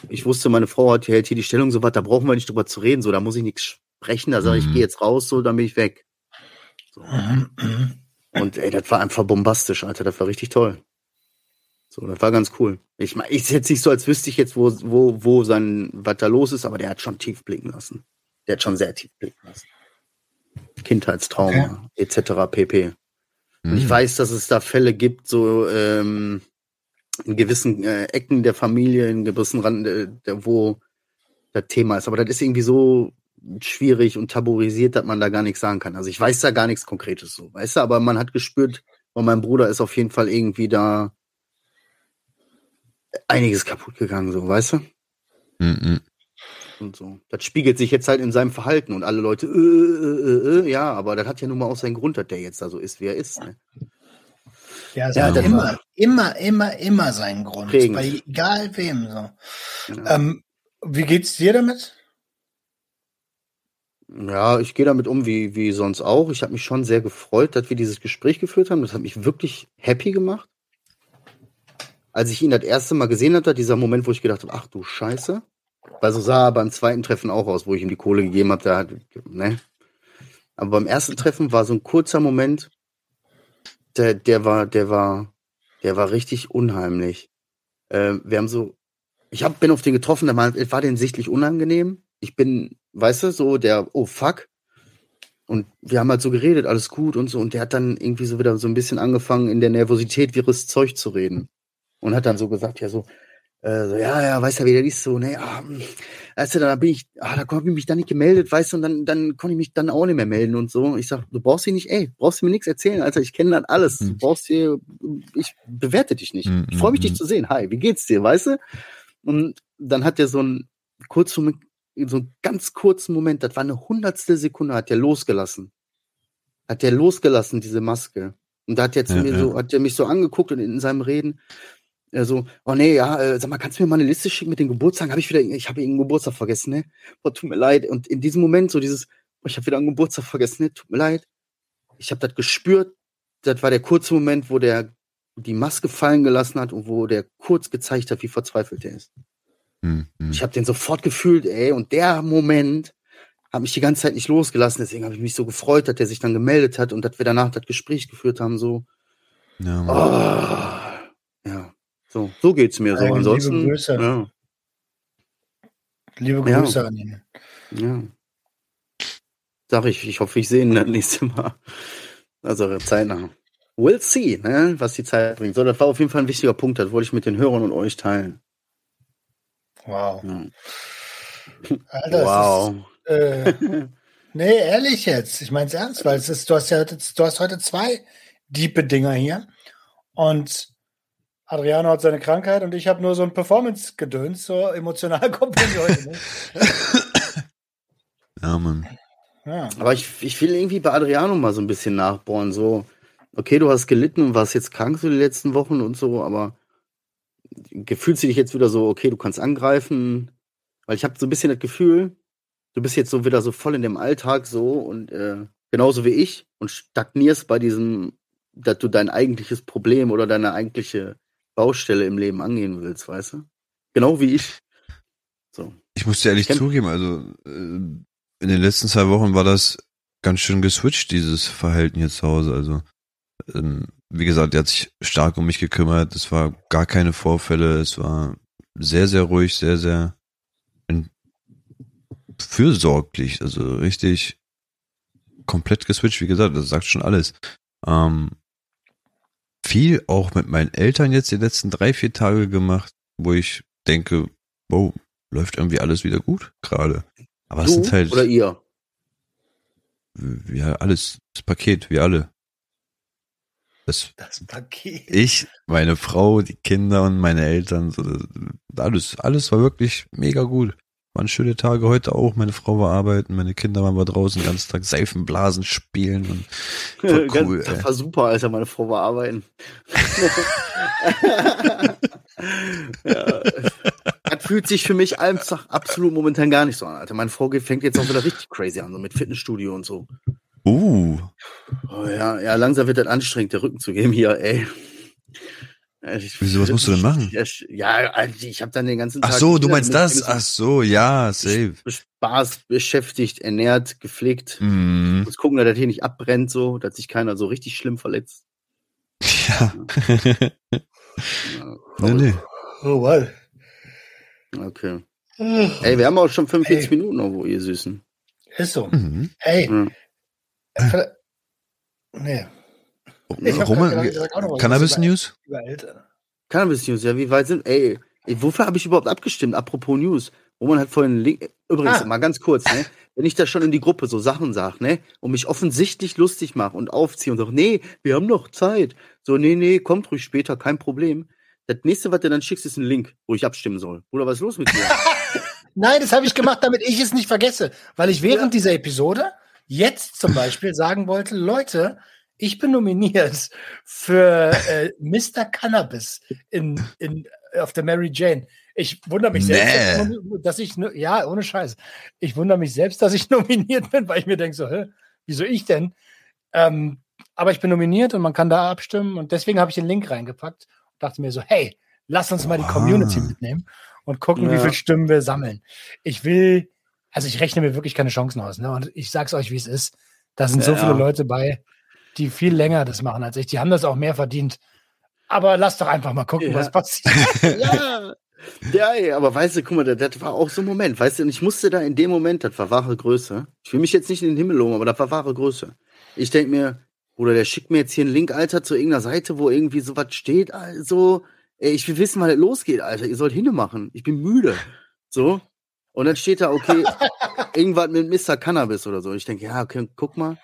Ich wusste, meine Frau hat, hält hier die Stellung so was, da brauchen wir nicht drüber zu reden, so, da muss ich nichts sprechen, da sage ich, Mhm. gehe jetzt raus, so, dann bin ich weg. Mhm, mhm. Und ey, das war einfach bombastisch, Alter. Das war richtig toll. So, das war ganz cool. Ich meine, ist jetzt nicht so, als wüsste ich jetzt, wo, wo, wo sein, was da los ist, aber der hat schon tief blicken lassen. Der hat schon sehr tief blicken lassen. Kindheitstrauma, etc. pp. Und ich Mhm. weiß, dass es da Fälle gibt, so ähm, in gewissen äh, Ecken der Familie, in gewissen Rand, äh, wo das Thema ist. Aber das ist irgendwie so schwierig und tabuisiert, dass man da gar nichts sagen kann. Also ich weiß da gar nichts Konkretes so, weißt du, aber man hat gespürt, und mein Bruder ist auf jeden Fall irgendwie da einiges kaputt gegangen, so, weißt du? Mhm, mhm. Und so. Das spiegelt sich jetzt halt in seinem Verhalten und alle Leute, äh, äh, äh, äh, ja, aber das hat ja nun mal auch seinen Grund, dass der jetzt da so ist, wie er ist. Ne? Ja, es Ja, hat immer, war- immer, immer, immer seinen Grund. Prägend. Bei egal wem so. Genau. Ähm, wie geht's dir damit? Ja, ich gehe damit um wie, wie sonst auch. Ich habe mich schon sehr gefreut, dass wir dieses Gespräch geführt haben. Das hat mich wirklich happy gemacht. Als ich ihn das erste Mal gesehen hatte, dieser Moment, wo ich gedacht habe, ach du Scheiße. Weil so sah er beim zweiten Treffen auch aus, wo ich ihm die Kohle gegeben habe. Der hat, ne? Aber beim ersten Treffen war so ein kurzer Moment, der, der war, der war, der war richtig unheimlich. Ähm, wir haben so, ich hab, bin auf den getroffen, der war, war den sichtlich unangenehm. Ich bin, weißt du, so der, oh fuck. Und wir haben halt so geredet, alles gut und so. Und der hat dann irgendwie so wieder so ein bisschen angefangen, in der Nervosität wirres Zeug zu reden. Und hat dann so gesagt, ja, so, äh, so ja, ja, weißt du, wie der ist so, ne, ah, hm, weißt du, da bin ich, ah, da konnte ich mich dann nicht gemeldet, weißt du, und dann, dann konnte ich mich dann auch nicht mehr melden und so. Ich sag, du brauchst dich nicht, ey, brauchst du mir nichts erzählen, Alter, ich kenne dann alles. Du Hm. brauchst hier, ich bewerte dich nicht. Hm, Ich freue mich, hm, dich zu sehen. Hi, wie geht's dir, weißt du? Und dann hat der so einen kurzen, so einen ganz kurzen Moment, das war eine hundertstel Sekunde, hat der losgelassen. Hat der losgelassen, diese Maske. Und da hat er zu Ja, mir ja. so, hat der mich so angeguckt und in seinem Reden, er so, oh nee, ja, äh, sag mal, kannst du mir mal eine Liste schicken mit den Geburtstagen? Habe ich wieder, ich habe irgendeinen Geburtstag vergessen, ne? Boah, tut mir leid. Und in diesem Moment so dieses, oh, ich habe wieder einen Geburtstag vergessen, ne? Tut mir leid. Ich habe das gespürt. Das war der kurze Moment, wo der die Maske fallen gelassen hat und wo der kurz gezeigt hat, wie verzweifelt er ist. Hm, hm. Ich habe den sofort gefühlt, ey, und der Moment hat mich die ganze Zeit nicht losgelassen. Deswegen habe ich mich so gefreut, dass der sich dann gemeldet hat und dass wir danach das Gespräch geführt haben. So, Ja, oh, ja, so, so geht's mir. So, Liebe ansonsten, Grüße. ja, Liebe Ja. Grüße an ihn. ja. Sag ich, ich hoffe, ich sehe ihn das nächste Mal. Also zeitnah. We'll see, ne, was die Zeit bringt. So, das war auf jeden Fall ein wichtiger Punkt. Das wollte ich mit den Hörern und euch teilen. Wow. Ja. Alter, wow. Es ist, äh, nee, ehrlich jetzt. Ich meine es ernst, weil es ist, du hast ja heute, du hast heute zwei diepe Dinger hier. Und Adriano hat seine Krankheit und ich habe nur so ein Performance-Gedöns, so emotional kommt bei mir heute nicht. Ja, Mann. Ja. Aber ich, ich will irgendwie bei Adriano mal so ein bisschen nachbohren. So, okay, du hast gelitten und warst jetzt krank so die letzten Wochen und so, aber fühlst du dich jetzt wieder so, okay, du kannst angreifen? Weil ich habe so ein bisschen das Gefühl, du bist jetzt so wieder so voll in dem Alltag so und äh, genauso wie ich und stagnierst bei diesem, dass du dein eigentliches Problem oder deine eigentliche Baustelle im Leben angehen willst, weißt du? Genau wie ich. So. Ich muss dir ehrlich zugeben, also äh, in den letzten zwei Wochen war das ganz schön geswitcht, dieses Verhalten hier zu Hause. Also, ähm, wie gesagt, er hat sich stark um mich gekümmert. Es war gar keine Vorfälle. Es war sehr, sehr ruhig, sehr, sehr fürsorglich. Also richtig komplett geswitcht. Wie gesagt, das sagt schon alles. Ähm, viel auch mit meinen Eltern jetzt die letzten drei, vier Tage gemacht, wo ich denke, wow, läuft irgendwie alles wieder gut gerade. Aber es Du sind halt, oder ihr? wir alles, das Paket, wir alle. Das, Das Paket. ich, meine Frau, die Kinder und meine Eltern, alles, alles war wirklich mega gut. Waren schöne Tage heute auch. Meine Frau war arbeiten, meine Kinder waren wir draußen den ganzen Tag Seifenblasen spielen und voll cool, das war super, Alter, meine Frau war arbeiten. ja. Das fühlt sich für mich einfach absolut momentan gar nicht so an, Alter. Meine Frau fängt jetzt auch wieder richtig crazy an, so mit Fitnessstudio und so. Uh, Oh, ja, ja, langsam wird das anstrengend, der Rücken zu geben hier, ey. Ja, ich- Wieso, was musst du denn machen? Ja, ich- Ja, Alter, ich habe dann den ganzen Tag. ach so, du meinst das? Ach so, ja, safe. Spaß beschäftigt, ernährt, gepflegt. Mhm. Muss gucken, dass das hier nicht abbrennt, so, dass sich keiner so richtig schlimm verletzt. Ja. Ja, nee, nee. Oh, wow. Okay. Ey, wir haben auch schon 45 Ey. Minuten wo ihr Süßen. Ist so. Mhm. Ey, Ja. vielleicht- nee, Ich Roman, gesagt, über Eltern. Cannabis News, ja, wie weit sind. Ey, ey wofür habe ich überhaupt abgestimmt? Apropos News. Roman hat vorhin einen Link. Übrigens, Ah. mal ganz kurz, ne? Wenn ich da schon in die Gruppe so Sachen sage, ne? Und mich offensichtlich lustig mache und aufziehe und sage, nee, wir haben noch Zeit. So, nee, nee, kommt ruhig später, kein Problem. Das nächste, was du dann schickst, ist ein Link, wo ich abstimmen soll. Bruder, was ist los mit dir? Nein, das habe ich gemacht, damit ich es nicht vergesse. Weil ich während dieser Episode jetzt zum Beispiel sagen wollte, Leute, ich bin nominiert für äh, Mr. Cannabis in, in, auf der Mary Jane. Ich wundere mich selbst, Nee. dass ich, ja, ohne Scheiß. Ich wundere mich selbst, dass ich nominiert bin, weil ich mir denke so, hä, wieso ich denn? Ähm, aber ich bin nominiert und man kann da abstimmen und deswegen habe ich den Link reingepackt und dachte mir so, hey, lass uns mal die. Community mitnehmen und gucken, wie Ja. viele Stimmen wir sammeln. Ich will, also ich rechne mir wirklich keine Chancen aus, ne? Und ich sag's euch, wie es ist. Da sind so Ja. viele Leute bei, die viel länger das machen als ich. Die haben das auch mehr verdient. Aber lass doch einfach mal gucken, Ja. was passiert. ja. Ja, ey, aber weißt du, guck mal, das, das war auch so ein Moment, weißt du, und ich musste da in dem Moment, das war wahre Größe. Ich will mich jetzt nicht in den Himmel loben, aber das war wahre Größe. Ich denk mir, Bruder, der schickt mir jetzt hier einen Link, Alter, zu irgendeiner Seite, wo irgendwie sowas steht, also, ey, ich will wissen, wann es losgeht, Alter, ihr sollt hinne machen, ich bin müde. So. Und dann steht da, okay, irgendwas mit Mr. Cannabis oder so. Ich denke, ja, okay, guck mal.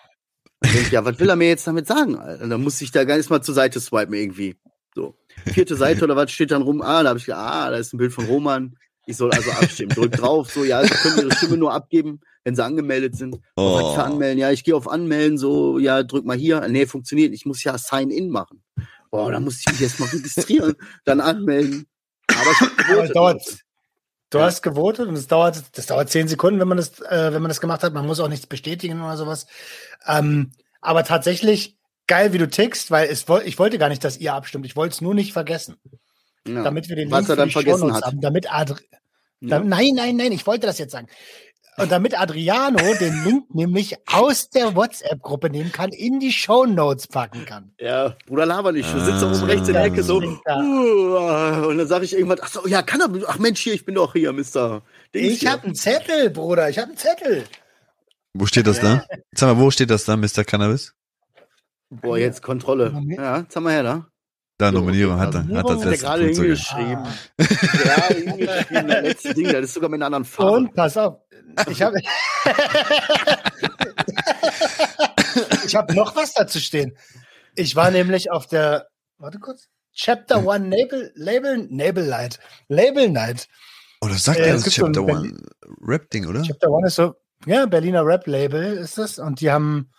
Ich denk, ja, was will er mir jetzt damit sagen, Alter? Dann muss ich da gar nicht mal zur Seite swipen irgendwie. So. Vierte Seite oder was steht dann rum? Ah, da habe ich gedacht, ah, da ist ein Bild von Roman. Ich soll also abstimmen. Drück drauf, so, ja, sie können ihre Stimme nur abgeben, wenn sie angemeldet sind. Oh. Was anmelden? Ja, ich gehe auf Anmelden, so, ja, drück mal hier. Nee, funktioniert. Ich muss ja Sign-In machen. Boah, da muss ich mich jetzt mal registrieren, dann anmelden. Aber ich hab gewotet. Du hast gewotet und es dauert, das dauert zehn Sekunden, wenn man das, äh, wenn man das gemacht hat. Man muss auch nichts bestätigen oder sowas. Ähm, aber tatsächlich geil, wie du tickst, weil es ich wollte gar nicht, dass ihr abstimmt. Ich wollte es nur nicht vergessen, Ja. damit wir den Was Link er dann vergessen hat. haben, damit Adri Ja. da, nein, nein, nein, ich wollte das jetzt sagen. Und damit Adriano den Link nämlich aus der WhatsApp-Gruppe nehmen kann, in die Shownotes packen kann. Ja, Bruder, laber nicht. Du sitzt da oben Ah. rechts in der Ecke so. Ja. Und dann sage ich irgendwann, ach so, ja, kann er. Ach Mensch, hier, ich bin doch hier, Mister. Dings Ich habe einen Zettel, Bruder, ich habe einen Zettel. Wo steht das da? Sag mal, wo steht das da, Mr. Cannabis? Boah, jetzt Kontrolle. Ja, haben wir her da. Da, Nominierung hat er. Hat das er letzte gerade hingeschrieben. Ah. Gerade hingeschrieben, das letzte Ding, das ist sogar mit einer anderen Farbe. Und pass auf, ich habe ich habe noch was dazu stehen. Ich war nämlich auf der, warte kurz, Chapter One Label, Label, Label Night, Label Night. Oh, das sagt Äh, das so Chapter Berlin- One Rap-Ding, oder? Chapter One ist so, ja, Berliner Rap Label ist das und die haben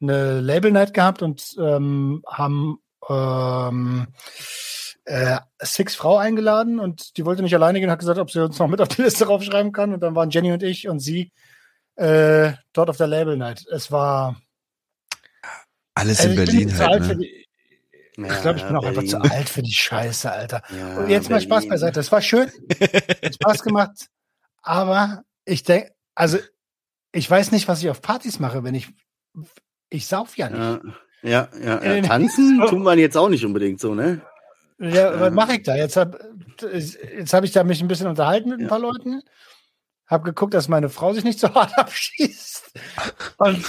eine Label Night gehabt und ähm, haben ähm, äh, Six Frau eingeladen und die wollte nicht alleine gehen, hat gesagt, ob sie uns noch mit auf die Liste raufschreiben kann und dann waren Jenny und ich und sie äh, dort auf der Label Night. Es war Alles also in Berlin halt, ne? die, ich glaube, ich bin auch einfach zu alt für die Scheiße, Alter. Ja, Und jetzt mal Spaß Berlin. beiseite. Das war schön. Hat Spaß gemacht. Aber ich denke, also ich weiß nicht, was ich auf Partys mache, wenn ich. Ich sauf ja nicht. Ja, ja, ja. Ja. Tanzen tun wir jetzt auch nicht unbedingt so, ne? Ja, was mache ich da? Jetzt habe jetzt hab ich da mich ein bisschen unterhalten mit ein Ja. paar Leuten. Hab geguckt, dass meine Frau sich nicht so hart abschießt. Und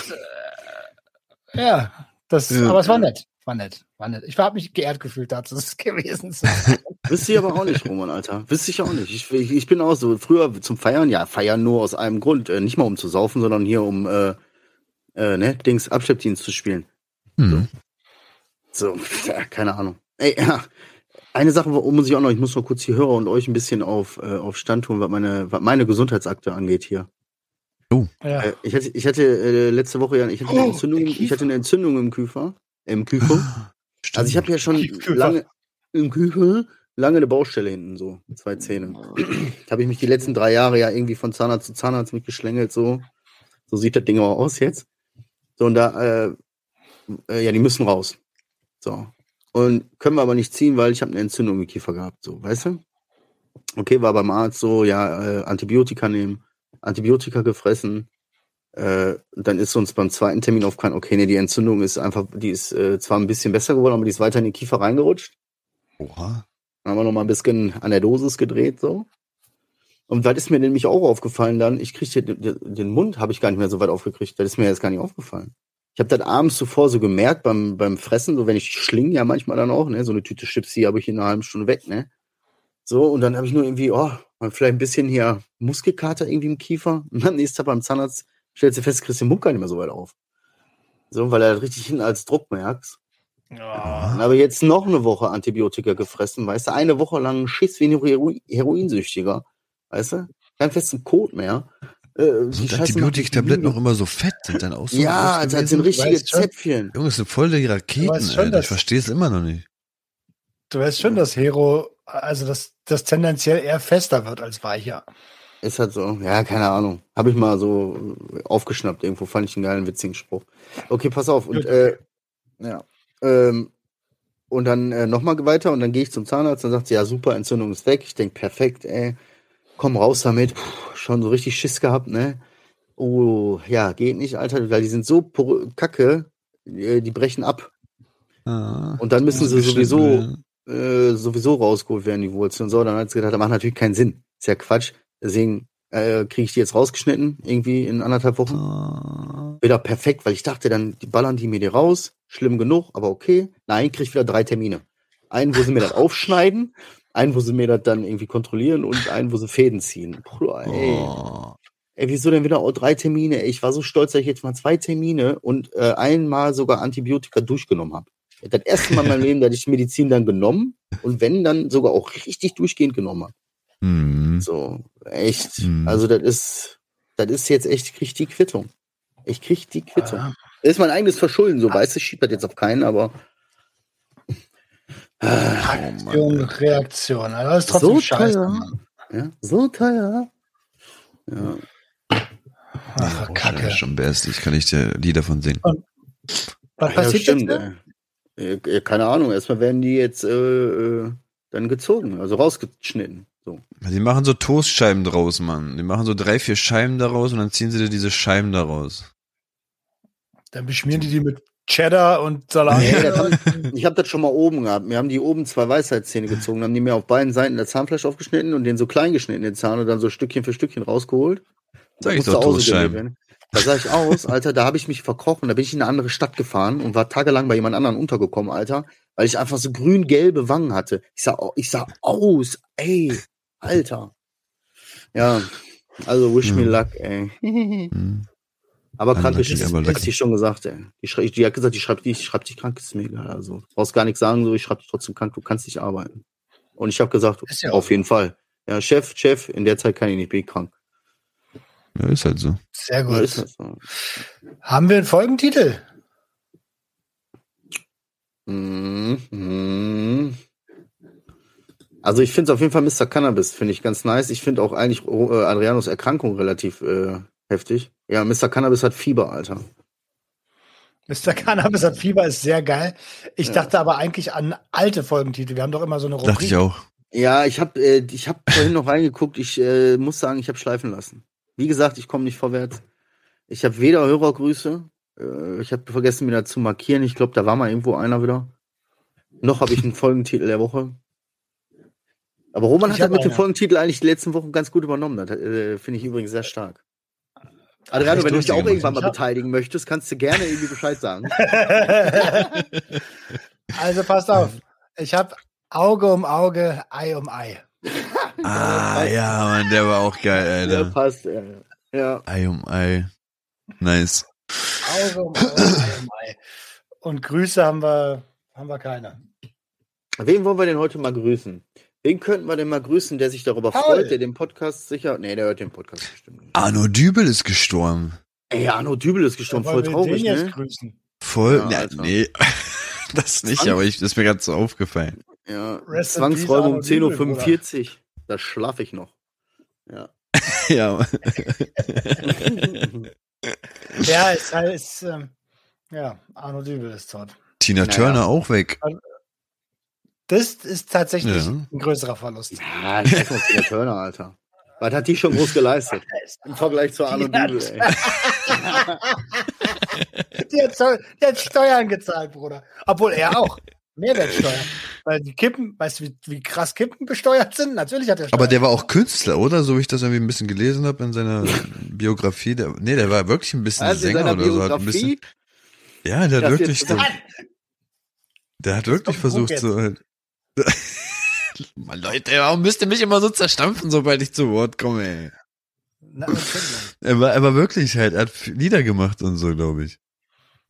äh, ja, das, Ja. aber es war nett. War nett. War nett. Ich habe mich geehrt gefühlt, dazu das gewesen zu. Wüsste ich aber auch nicht, Roman, Alter. Wüsste ich auch nicht. Ich, ich, ich bin auch so, früher zum Feiern, ja, feiern nur aus einem Grund. Äh, nicht mal um zu saufen, sondern hier um, äh, äh, ne, Dings, Abschleppdienst zu spielen. Hm. So, ja, keine Ahnung. Ey, ja. Eine Sache wo- muss ich auch noch, ich muss noch kurz die Hörer und euch ein bisschen auf, äh, auf Stand tun, was meine, was meine Gesundheitsakte angeht hier. Ja. Äh, ich hatte, ich hatte äh, letzte Woche ja, ich hatte, eine Oh, Entzündung, der ich hatte eine Entzündung im Kiefer. Im Kiefer. Stimmt. Also ich habe ja schon Kiefer. lange im Kiefer lange eine Baustelle hinten so, zwei Zähne. Da habe ich mich die letzten drei Jahre ja irgendwie von Zahnarzt zu Zahnarzt mitgeschlängelt so. So sieht das Ding auch aus jetzt. So und da äh, äh, ja, die müssen raus. So. Und können wir aber nicht ziehen, weil ich habe eine Entzündung im Kiefer gehabt, so, weißt du? Okay, war beim Arzt so, ja, äh, Antibiotika nehmen, Antibiotika gefressen. Äh, dann ist uns beim zweiten Termin aufgefallen, okay, nee, die Entzündung ist einfach, die ist äh, zwar ein bisschen besser geworden, aber die ist weiter in den Kiefer reingerutscht. Oha. Dann haben wir noch mal ein bisschen an der Dosis gedreht, so. Und was ist mir nämlich auch aufgefallen dann? Ich kriege den, den- den Mund, habe ich gar nicht mehr so weit aufgekriegt. Das ist mir jetzt gar nicht aufgefallen. Ich habe das abends zuvor so gemerkt beim, beim Fressen, so wenn ich schlinge ja manchmal dann auch, ne, so eine Tüte Chips, die habe ich in einer halben Stunde weg, ne. So, und dann habe ich nur irgendwie, oh, vielleicht ein bisschen hier Muskelkater irgendwie im Kiefer. Und am nächsten Tag beim Zahnarzt stellst du fest, kriegst den Mund gar nicht mehr so weit auf. So, weil er das richtig hinten als Druck merkst. Dann habe ich jetzt noch eine Woche Antibiotika gefressen, weißt du, eine Woche lang Schiss wie ein Hero Heroinsüchtiger, weißt du? keinen festen Code mehr. Äh, Sind Antibiotiktabletten noch immer so fett? Sind dann auch so Ja, groß also als gewesen? sind richtige. Zäpfchen. Junge, das sind voll die Raketen, schon, Alter. Ich verstehe es immer noch nicht. Du weißt schon, dass Hero, also dass das tendenziell eher fester wird als weicher. Ist halt so. Ja, keine Ahnung. Habe ich mal so aufgeschnappt irgendwo. Fand ich einen geilen, witzigen Spruch. Okay, pass auf. Und, äh, ja. Ähm, und dann äh, nochmal weiter und dann gehe ich zum Zahnarzt und sagt sie, ja super, Entzündung ist weg. Ich denk perfekt, ey. Komm raus damit. Puh, schon so richtig Schiss gehabt, ne? Oh, ja, geht nicht, Alter, weil die sind so kacke, äh, die brechen ab. Ah, Und dann müssen sie sowieso äh, sowieso rausgeholt werden, die Wurzeln. So, dann hat sie gedacht, das macht natürlich keinen Sinn. Ist ja Quatsch. Deswegen äh, kriege ich die jetzt rausgeschnitten, irgendwie in anderthalb Wochen. Ah. Wieder perfekt, weil ich dachte, dann die ballern die mir die raus. Schlimm genug, aber okay. Nein, kriege ich wieder drei Termine. Einen, wo sie mir das aufschneiden, einen, wo sie mir das dann irgendwie kontrollieren und einen, wo sie Fäden ziehen. Bruder, ey. Oh. Ey, wieso denn wieder auch drei Termine? Ich war so stolz, dass ich jetzt mal zwei Termine und äh, einmal sogar Antibiotika durchgenommen habe. Das erste Mal in meinem Leben, dass ich Medizin dann genommen und wenn dann sogar auch richtig durchgehend genommen habe. Hm. So, echt. Hm. Also das ist, das ist jetzt echt, ich krieg die Quittung. Ich krieg die Quittung. Ah. Das ist mein eigenes Verschulden, so weißt du, ich schieb das jetzt auf keinen, aber Aktion, Reaktion. Also das ist trotzdem So scheiße. teuer. Mann. ja, so teuer. Ja. Ach, Oh, Kacke. ja, schon kann ich dir Lieder von singen. Was Ja, passiert stimmt, jetzt? ey. Äh, äh, Keine Ahnung, erstmal werden die jetzt äh, äh, dann gezogen, also rausgeschnitten. So. Die machen so Toastscheiben draus, Mann. Die machen so drei, vier Scheiben daraus und dann ziehen sie dir diese Scheiben daraus. Dann beschmieren die die mit Cheddar und Salat. Nee, das haben, ich habe das schon mal oben gehabt. Wir haben die oben zwei Weisheitszähne gezogen, haben die mir auf beiden Seiten der Zahnfleisch aufgeschnitten und den so klein geschnitten, den Zahn, und dann so Stückchen für Stückchen rausgeholt. Sag ich doch, werden. Da sah ich aus, Alter, da habe ich mich verkrochen. Da bin ich in eine andere Stadt gefahren und war tagelang bei jemand anderen untergekommen, Alter, weil ich einfach so grün-gelbe Wangen hatte. Ich sah, ich sah aus, ey, Alter. Ja, also wish me Hm. luck, ey. Aber krank ist, lucky. sie schon gesagt, ey. Die, schrei, die hat gesagt, die schreibt, die schreibt dich krank, ist mir egal. Also, du brauchst gar nichts sagen, so, ich schreibe dich trotzdem krank, du kannst nicht arbeiten. Und ich habe gesagt, Ist ja auf jeden Fall. Ja, Chef, Chef, in der Zeit kann ich nicht, bin ich krank. Ja, ist halt so. Sehr Ja, ist gut. das so. Haben wir einen Folgentitel? Mhm, mhm. Also ich finde auf jeden Fall Mr. Cannabis, finde ich ganz nice. Ich finde auch eigentlich äh, Adrianos Erkrankung relativ äh, heftig. Ja, Mr. Cannabis hat Fieber, Alter. Mr. Cannabis hat Fieber ist sehr geil. Ich Ja. dachte aber eigentlich an alte Folgentitel. Wir haben doch immer so eine Dachte Rubrik. ich auch. Ja, ich habe äh, ich hab vorhin noch reingeguckt. Ich äh, muss sagen, ich habe schleifen lassen. Wie gesagt, ich komme nicht vorwärts. Ich habe weder Hörergrüße, äh, ich habe vergessen, mir da zu markieren. Ich glaube, da war mal irgendwo einer wieder. Noch habe ich einen Folgentitel der Woche. Aber Roman Ich hat mit dem. Folgentitel eigentlich die letzten Wochen ganz gut übernommen. Das äh, finde ich übrigens sehr stark. Adriano, echt wenn du dich auch gemacht. irgendwann mal beteiligen möchtest, kannst du gerne irgendwie Bescheid sagen. also passt auf. Ich habe Auge um Auge, Ei um Ei. Ah, ja, Mann, der war auch geil, Alter. passt. Ja. ja. Ei um Ei. Nice. Auge um Auge, Ei um Ei. Und Grüße haben wir, haben wir keine. Wen wollen wir denn heute mal grüßen? Wen könnten wir denn mal grüßen, der sich darüber Paul. freut, der den Podcast sicher. Nee, der hört den Podcast bestimmt nicht. Arno Dübel ist gestorben. Ey, Arno Dübel ist gestorben, voll traurig, den jetzt ne? grüßen? Voll. Ja, Ja, Alter. nee. Das nicht, aber ich, das ist mir gerade so aufgefallen. Ja, Rest Arno Dübel, 10.45 Uhr. Da schlafe ich noch. Ja. Ja. Ja, es heißt, ähm, ja, Arno Dübel ist tot. Tina Naja. Turner auch weg. Das ist tatsächlich Ja. ein größerer Verlust. ja, noch Tina Turner, Alter. Was hat die schon groß geleistet? Im Vergleich zu Arno Die hat- Dübel, ey. Die hat, Steu- die hat Steuern gezahlt, Bruder. Obwohl er auch. Mehrwertsteuer. Weil die Kippen, weißt du, wie, wie krass Kippen besteuert sind? Natürlich hat er Steuern. Aber der war auch Künstler, oder? So wie ich das irgendwie ein bisschen gelesen habe in seiner Biografie. Der, nee, der war wirklich ein bisschen Also Sänger oder so. Hat ein bisschen, ja, der hat wirklich so, der hat wirklich ein versucht so halt. Leute, warum müsst ihr mich immer so zerstampfen, sobald ich zu Wort komme, ey? na. Er war, er war wirklich halt, er hat Lieder gemacht und so, glaube ich.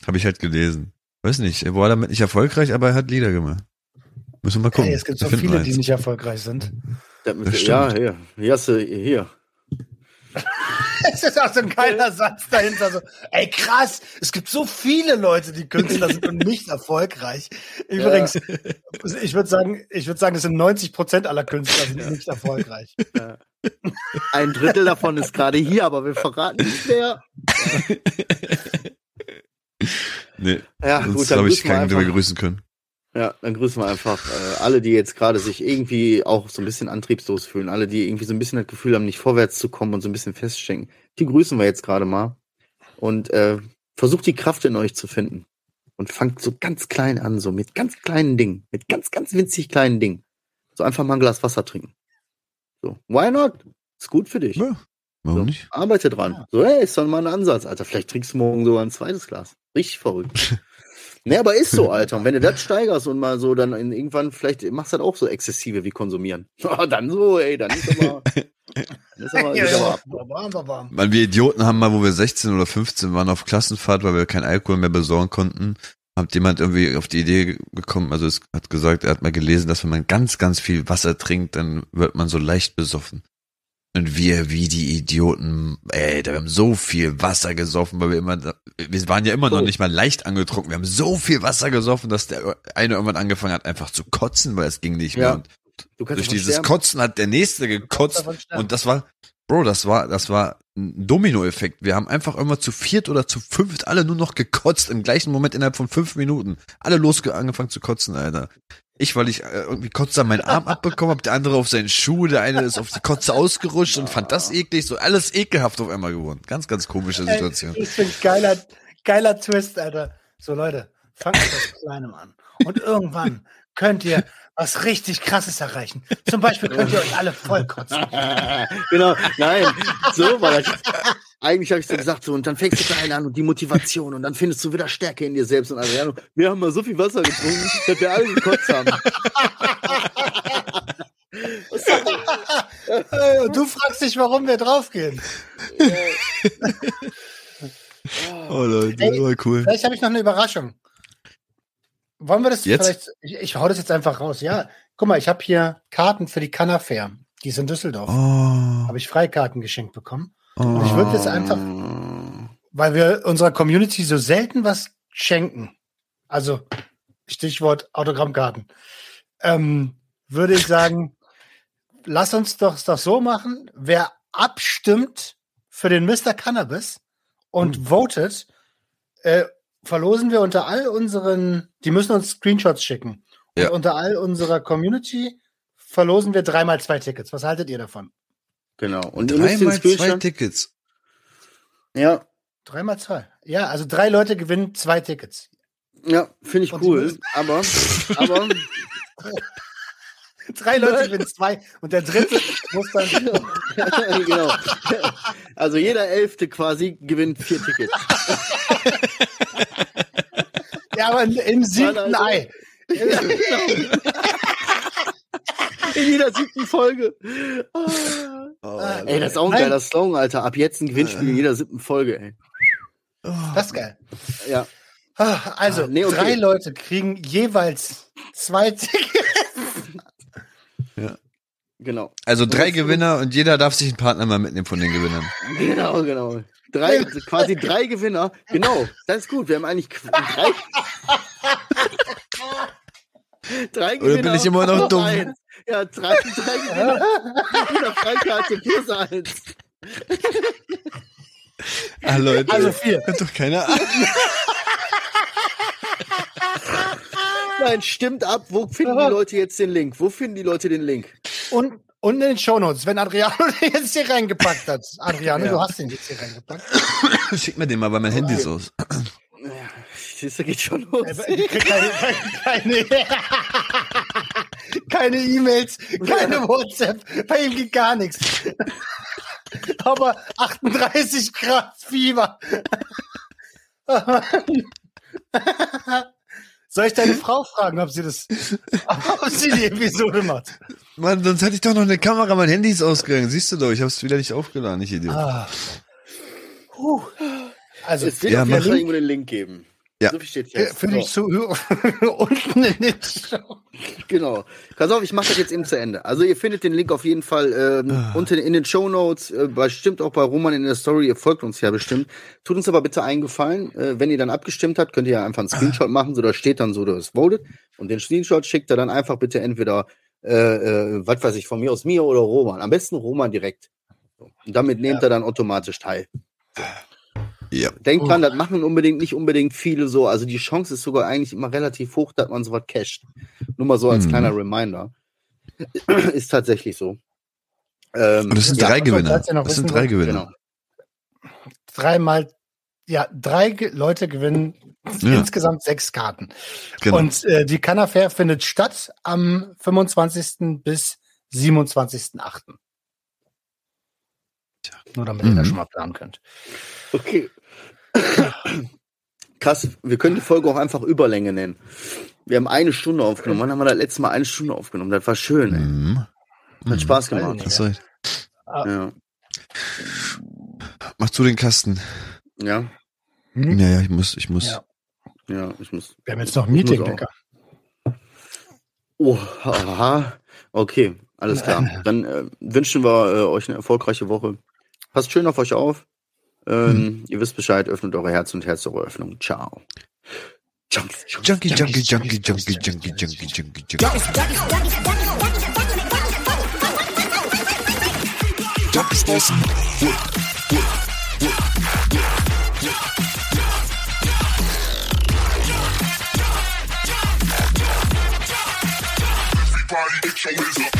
Habe ich halt gelesen. Weiß nicht, er war damit nicht erfolgreich, aber er hat Lieder gemacht. Müssen wir mal gucken. Hey, es gibt so viele, eins. die nicht erfolgreich sind. Das Das ja, hier. Hier hast du, hier. Es ist auch so ein geiler Satz dahinter. So, ey, krass, es gibt so viele Leute, die Künstler sind und nicht erfolgreich. Übrigens, ich würde sagen, ich würde sagen, es sind 90 Prozent aller Künstler sind nicht erfolgreich. Ein Drittel davon ist gerade hier, aber wir verraten nicht mehr. Nee, Ja, sonst gut, dann habe ich keinen, den wir grüßen können. Ja, dann grüßen wir einfach äh, alle, die jetzt gerade sich irgendwie auch so ein bisschen antriebslos fühlen, alle, die irgendwie so ein bisschen das Gefühl haben, nicht vorwärts zu kommen und so ein bisschen feststecken. Die grüßen wir jetzt gerade mal und äh, versucht die Kraft in euch zu finden und fangt so ganz klein an, so mit ganz kleinen Dingen, mit ganz, ganz winzig kleinen Dingen. So einfach mal ein Glas Wasser trinken. So, why not? Ist gut für dich. Ja, warum So, nicht? Arbeite dran. So, hey, ist doch mal ein Ansatz, Alter. Vielleicht trinkst du morgen sogar ein zweites Glas. Richtig verrückt. ne, aber ist so, Alter. Und wenn du das steigerst und mal so dann in, irgendwann, vielleicht machst du das auch so exzessive wie konsumieren. Ja, dann so, ey, dann ist aber. Dann ist aber, ist aber ab. Weil wir Idioten haben mal, wo wir 16 oder 15 waren auf Klassenfahrt, weil wir kein Alkohol mehr besorgen konnten, hat jemand irgendwie auf die Idee gekommen, also es hat gesagt, er hat mal gelesen, dass wenn man ganz, ganz viel Wasser trinkt, dann wird man so leicht besoffen. Und wir, wie die Idioten, ey, da wir haben so viel Wasser gesoffen, weil wir immer, wir waren ja immer noch Oh. nicht mal leicht angetrunken. Wir haben so viel Wasser gesoffen, dass der eine irgendwann angefangen hat, einfach zu kotzen, weil es ging nicht Ja. mehr. Und durch dieses sterben. Kotzen hat der nächste gekotzt und das war, Bro, das war, das war ein Dominoeffekt. Wir haben einfach immer zu viert oder zu fünft alle nur noch gekotzt im gleichen Moment innerhalb von fünf Minuten. Alle losge angefangen zu kotzen, Alter. Ich, weil ich äh, irgendwie Kotze an meinen Arm abbekommen habe, der andere auf seinen Schuh, der eine ist auf die Kotze ausgerutscht und fand das eklig, so alles ekelhaft auf einmal geworden. Ganz, ganz komische Situation. Ey, ich bin geiler, geiler Twist, Alter. So, Leute, fangt mit Kleinem an. Und irgendwann könnt ihr was richtig krasses erreichen. Zum Beispiel könnt ihr euch alle vollkotzen. genau, nein, so war das. Eigentlich habe ich so gesagt, so, und dann fängst du klein an und die Motivation und dann findest du wieder Stärke in dir selbst. Und Adriano, wir haben mal so viel Wasser getrunken, dass wir alle gekotzt haben. Du fragst dich, warum wir draufgehen. Oh Leute, Ey, war cool. Vielleicht habe ich noch eine Überraschung. Wollen wir das Jetzt? vielleicht? Ich, ich hau das jetzt einfach raus. Ja, guck mal, ich habe hier Karten für die Canna Fair. Die ist in Düsseldorf. Oh, Habe ich Freikarten geschenkt bekommen. oh. Und ich würde jetzt einfach, weil wir unserer Community so selten was schenken. Also Stichwort Autogrammkarten. Ähm, würde ich sagen, lass uns doch doch so machen. Wer abstimmt für den Mr. Cannabis und votet, äh, verlosen wir unter all unseren, die müssen uns Screenshots schicken. Und Ja. unter all unserer Community verlosen wir dreimal zwei Tickets. Was haltet ihr davon? Genau. Und Dreimal zwei. Tickets. Ja, Dreimal zwei. Ja, also drei Leute gewinnen zwei Tickets. ja, finde ich Und cool. Aber, aber, Drei Leute gewinnen zwei und der dritte muss dann. genau. Also jeder Elfte quasi gewinnt vier Tickets. Ja, aber im siebten also- Ei. In jeder siebten Folge. Ah. Oh, Ey, das ist auch ein geiler Slogan, Alter. Ab jetzt ein Gewinnspiel in jeder siebten Folge, ey. Das ist geil. Ja. Ah, Also, Ah, nee, okay. drei Leute kriegen jeweils zwei Tickets. Genau. Also drei Und- Gewinner und jeder darf sich einen Partner mal mitnehmen von den Gewinnern. Genau, genau. Drei, quasi drei Gewinner. Genau, das ist gut. Wir haben eigentlich drei. drei Gewinner. Oder bin ich immer noch dumm? eins. Ja, drei, drei Gewinner. Jeder Freikarte plus eins. Ah, Leute. Also vier. Hat doch keiner Nein, stimmt ab. Wo finden die Leute jetzt den Link? Wo finden die Leute den Link? Und, und in den Shownotes, wenn Adriano den jetzt hier reingepackt hat. Adriano, Ja. du hast den jetzt hier reingepackt. Schick mir den mal, weil mein Handy ist aus. Ja, du, geht schon los. Krieg keine, keine, keine E-Mails, keine WhatsApp. Bei ihm geht gar nichts. Aber 38 Grad Fieber. Soll ich deine Frau fragen, ob sie das, ob sie die Episode macht? Mann, sonst hätte ich doch noch eine Kamera, mein Handy ist ausgegangen. Siehst du doch, ich hab's wieder nicht aufgeladen, ich Idiot. Ah. Puh. Also, Es wird Ja, auf jeden Fall irgendwo den Link geben. Ja. So viel steht fest. Für die. Zuhörer unten in den Show. Genau. Pass auf, ich mache das jetzt eben zu Ende. Also ihr findet den Link auf jeden Fall ähm, Ah. unten in den Show Notes, äh, bestimmt auch bei Roman in der Story. Ihr folgt uns ja bestimmt. Tut uns aber bitte einen Gefallen. Äh, wenn ihr dann abgestimmt habt, könnt ihr ja einfach einen Screenshot machen. So da steht dann so, das voted. Und den Screenshot schickt er dann einfach bitte entweder, äh, äh, was weiß ich, von mir aus mir oder Roman. Am besten Roman direkt. So. Und damit nehmt er dann automatisch teil. Ja. Denkt dran, das machen unbedingt nicht unbedingt viele so. Also die Chance ist sogar eigentlich immer relativ hoch, dass man sowas casht. Nur mal so als Mhm. kleiner Reminder. ist tatsächlich so. Ähm, Und das sind ja, drei Gewinner. noch Das sind drei Gewinner. Genau. Dreimal, ja, drei Ge Leute gewinnen Ja. insgesamt sechs Karten. Genau. Und äh, die Canna Fair findet statt am 25. bis 27.8. Nur damit ihr Mhm. das schon mal planen könnt. Okay. Krass, wir können die Folge auch einfach Überlänge nennen. Wir haben eine Stunde aufgenommen. Wann haben wir das letzte Mal eine Stunde aufgenommen? Das war schön. Ey. Mhm. Hat Spaß Weiß gemacht. nicht. Hast recht. Ja. Mach zu den Kasten. Ja, Hm? Ja, ja, ich muss, ich muss. Ja. Ja, ich muss. Wir haben jetzt noch ein Meeting. Digga. Oh, aha. Okay, alles klar. Dann äh, wünschen wir äh, euch eine erfolgreiche Woche. Passt schön auf euch auf. Ähm, Ihr wisst Bescheid, öffnet eure Herz und Herz eure Öffnung. Ciao. Junkies, Junkie, Junkie, Junkie, Junkie, Junkie, Junkie, Junkie, Junkie. body, get your wizard.